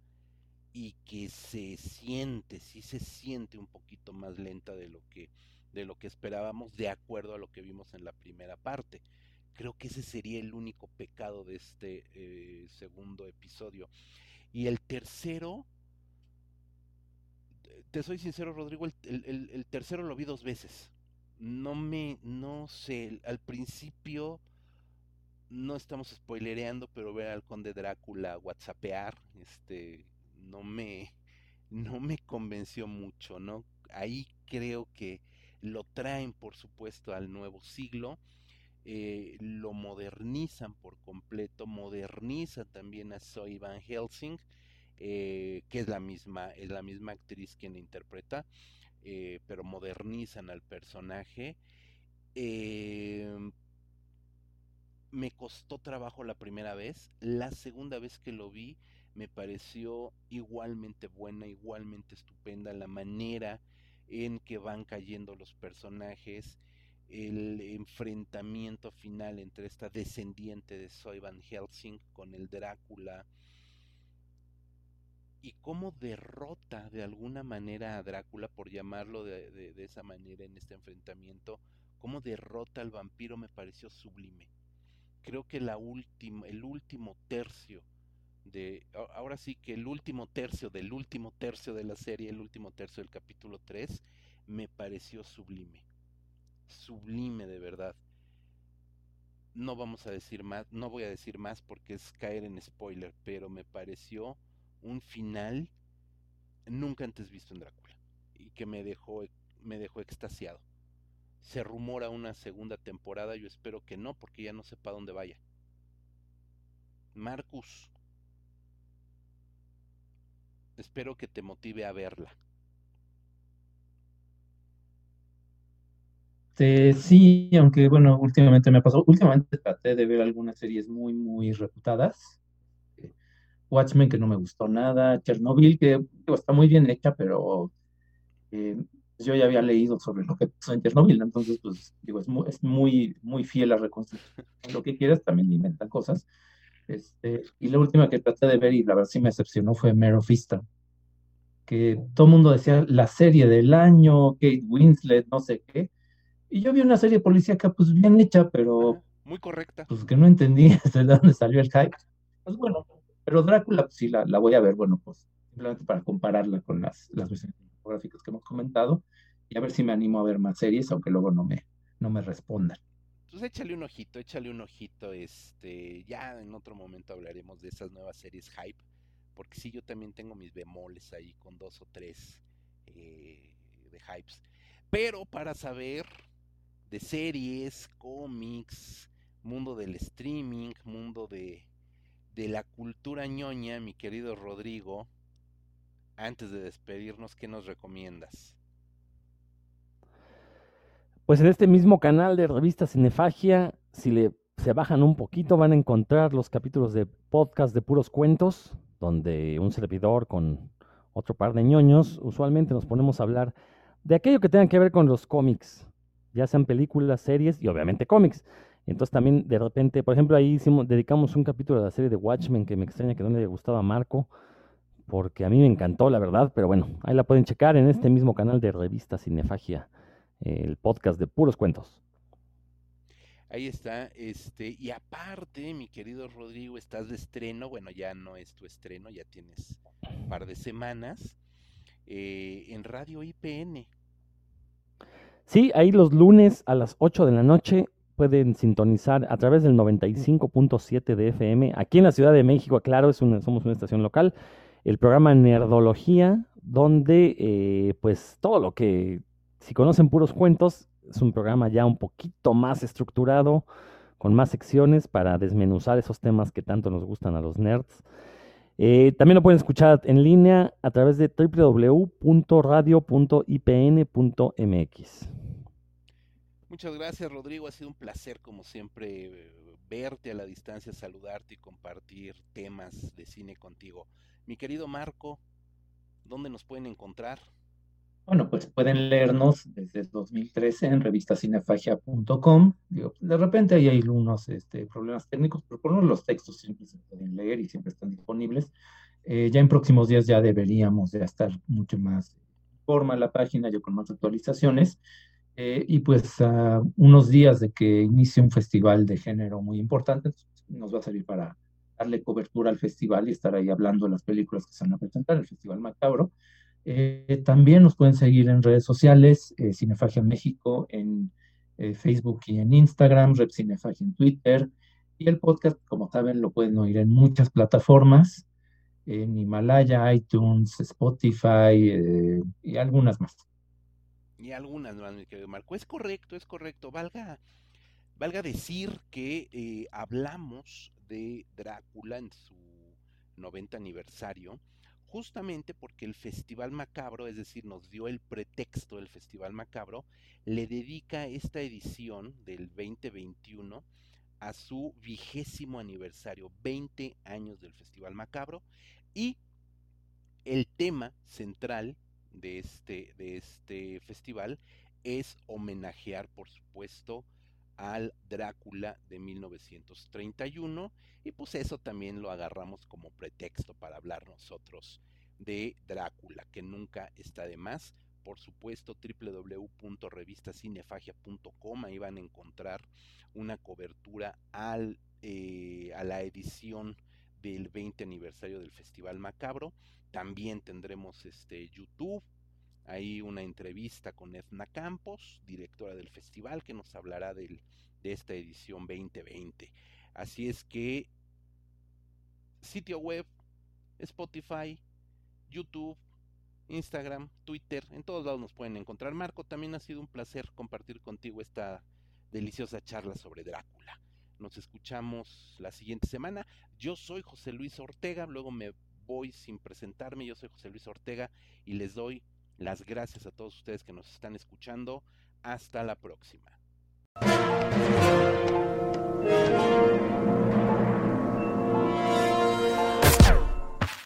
y que se siente, sí se siente un poquito más lenta de lo que de lo que esperábamos de acuerdo a lo que vimos en la primera parte. Creo que ese sería el único pecado de este eh, segundo episodio. Y el tercero, te soy sincero, Rodrigo, el, tercero lo vi dos veces. No me, no sé, al principio no estamos spoilereando, pero ver al conde Drácula whatsappear, este, no me, no me convenció mucho, ¿no? Ahí creo que lo traen, por supuesto, al nuevo siglo eh, lo modernizan por completo, moderniza también a Zoe Van Helsing, eh, que es la misma, es la misma actriz quien interpreta, eh, pero modernizan al personaje. me costó trabajo la primera vez, la segunda vez que lo vi me pareció igualmente buena, igualmente estupenda la manera en que van cayendo los personajes, el enfrentamiento final entre esta descendiente de Soy Van Helsing con el Drácula y cómo derrota de alguna manera a Drácula, por llamarlo de, esa manera en este enfrentamiento, cómo derrota al vampiro me pareció sublime. Creo que la el último tercio de, ahora sí que el último tercio del último tercio de la serie, el último tercio del capítulo 3, me pareció sublime sublime de verdad. No vamos a decir más, no voy a decir más porque es caer en spoiler, pero me pareció un final nunca antes visto en Drácula y que me dejó me dejó extasiado. Se rumora una segunda temporada, yo espero que no porque ya no sepa dónde vaya. Marcus, espero que te motive a verla. Este, sí, aunque bueno, últimamente me pasó, últimamente traté de ver algunas series muy, muy reputadas. Eh, Watchmen, que no me gustó nada, Chernobyl, que está muy bien hecha, pero eh, yo ya había leído sobre lo que pasó en Chernobyl, entonces, pues, digo, es muy, es muy, muy fiel a reconstrucción. Lo que quieras, también inventan cosas. Este, y la última que traté de ver, y la verdad sí me decepcionó, fue Mare of que todo el mundo decía la serie del año, Kate Winslet, no sé qué, y yo vi una serie policíaca, pues bien hecha, pero. Muy correcta. Pues que no entendí de dónde salió el hype. Pues bueno, pero Drácula, pues sí, la, la voy a ver. Bueno, pues simplemente para compararla con las, las versiones cinematográficas que hemos comentado y a ver si me animo a ver más series, aunque luego no me, no me respondan. Pues échale un ojito, échale un ojito, este, ya en otro momento hablaremos de esas nuevas series hype, porque sí, yo también tengo mis bemoles ahí con dos o tres eh, de hypes. Pero para saber de series, cómics, mundo del streaming, mundo de, de la cultura ñoña, mi querido Rodrigo, antes de despedirnos, ¿qué nos recomiendas? Pues en este mismo canal de revista Cinefagia, si le se bajan un poquito, van a encontrar los capítulos de podcast de puros cuentos, donde un servidor con otro par de ñoños, usualmente nos ponemos a hablar de aquello que tenga que ver con los cómics, ya sean películas, series y obviamente cómics. Entonces también de repente, por ejemplo, ahí hicimos, dedicamos un capítulo a la serie de Watchmen que me extraña que no le haya gustado a Marco, porque a mí me encantó, la verdad, pero bueno, ahí la pueden checar en este mismo canal de revista Cinefagia, el podcast de puros cuentos. Ahí está, este, y aparte, mi querido Rodrigo, estás de estreno, bueno, ya no es tu estreno, ya tienes un par de semanas, eh, en Radio IPN. Sí, ahí los lunes a las 8 de la noche pueden sintonizar a través del 95.7 de FM. Aquí en la Ciudad de México, claro, es una, somos una estación local. El programa Nerdología, donde eh, pues todo lo que, si conocen puros cuentos, es un programa ya un poquito más estructurado, con más secciones para desmenuzar esos temas que tanto nos gustan a los nerds. Eh, también lo pueden escuchar en línea a través de www.radio.ipn.mx. Muchas gracias, Rodrigo. Ha sido un placer, como siempre, verte a la distancia, saludarte y compartir temas de cine contigo. Mi querido Marco, ¿dónde nos pueden encontrar? Bueno, pues pueden leernos desde 2013 en revistacinefagia.com. De repente ahí hay algunos este, problemas técnicos, pero por lo menos los textos siempre se pueden leer y siempre están disponibles. Eh, ya en próximos días ya deberíamos de estar mucho más forma la página, yo con más actualizaciones. Eh, y pues a unos días de que inicie un festival de género muy importante, nos va a servir para darle cobertura al festival y estar ahí hablando de las películas que se van a presentar, el Festival Macabro. Eh, también nos pueden seguir en redes sociales, eh, Cinefagia México en Facebook y en Instagram, Rep Cinefagia en Twitter. Y el podcast, como saben, lo pueden oír en muchas plataformas, en Himalaya, iTunes, Spotify y algunas más y algunas más, mi querido Marco. Es correcto, es correcto. Valga, valga decir que eh, hablamos de Drácula en su 90 aniversario, justamente porque el Festival Macabro, es decir, nos dio el pretexto del Festival Macabro, le dedica esta edición del 2021 a su vigésimo aniversario, 20 años del Festival Macabro, y el tema central de este, de este festival es homenajear, por supuesto, al Drácula de 1931 y pues eso también lo agarramos como pretexto para hablar nosotros de Drácula, que nunca está de más. Por supuesto, www.revistacinefagia.com, ahí van a encontrar una cobertura eh, a la edición del 20 aniversario del Festival Macabro. También tendremos este YouTube, hay una entrevista con Edna Campos, directora del festival, que nos hablará de esta edición 2020. Así es que sitio web, Spotify, YouTube, Instagram, Twitter, en todos lados nos pueden encontrar. Marco, también ha sido un placer compartir contigo esta deliciosa charla sobre Drácula. Nos escuchamos la siguiente semana. Yo soy José Luis Ortega, luego me voy sin presentarme, yo soy José Luis Ortega y les doy las gracias a todos ustedes que nos están escuchando. Hasta la próxima.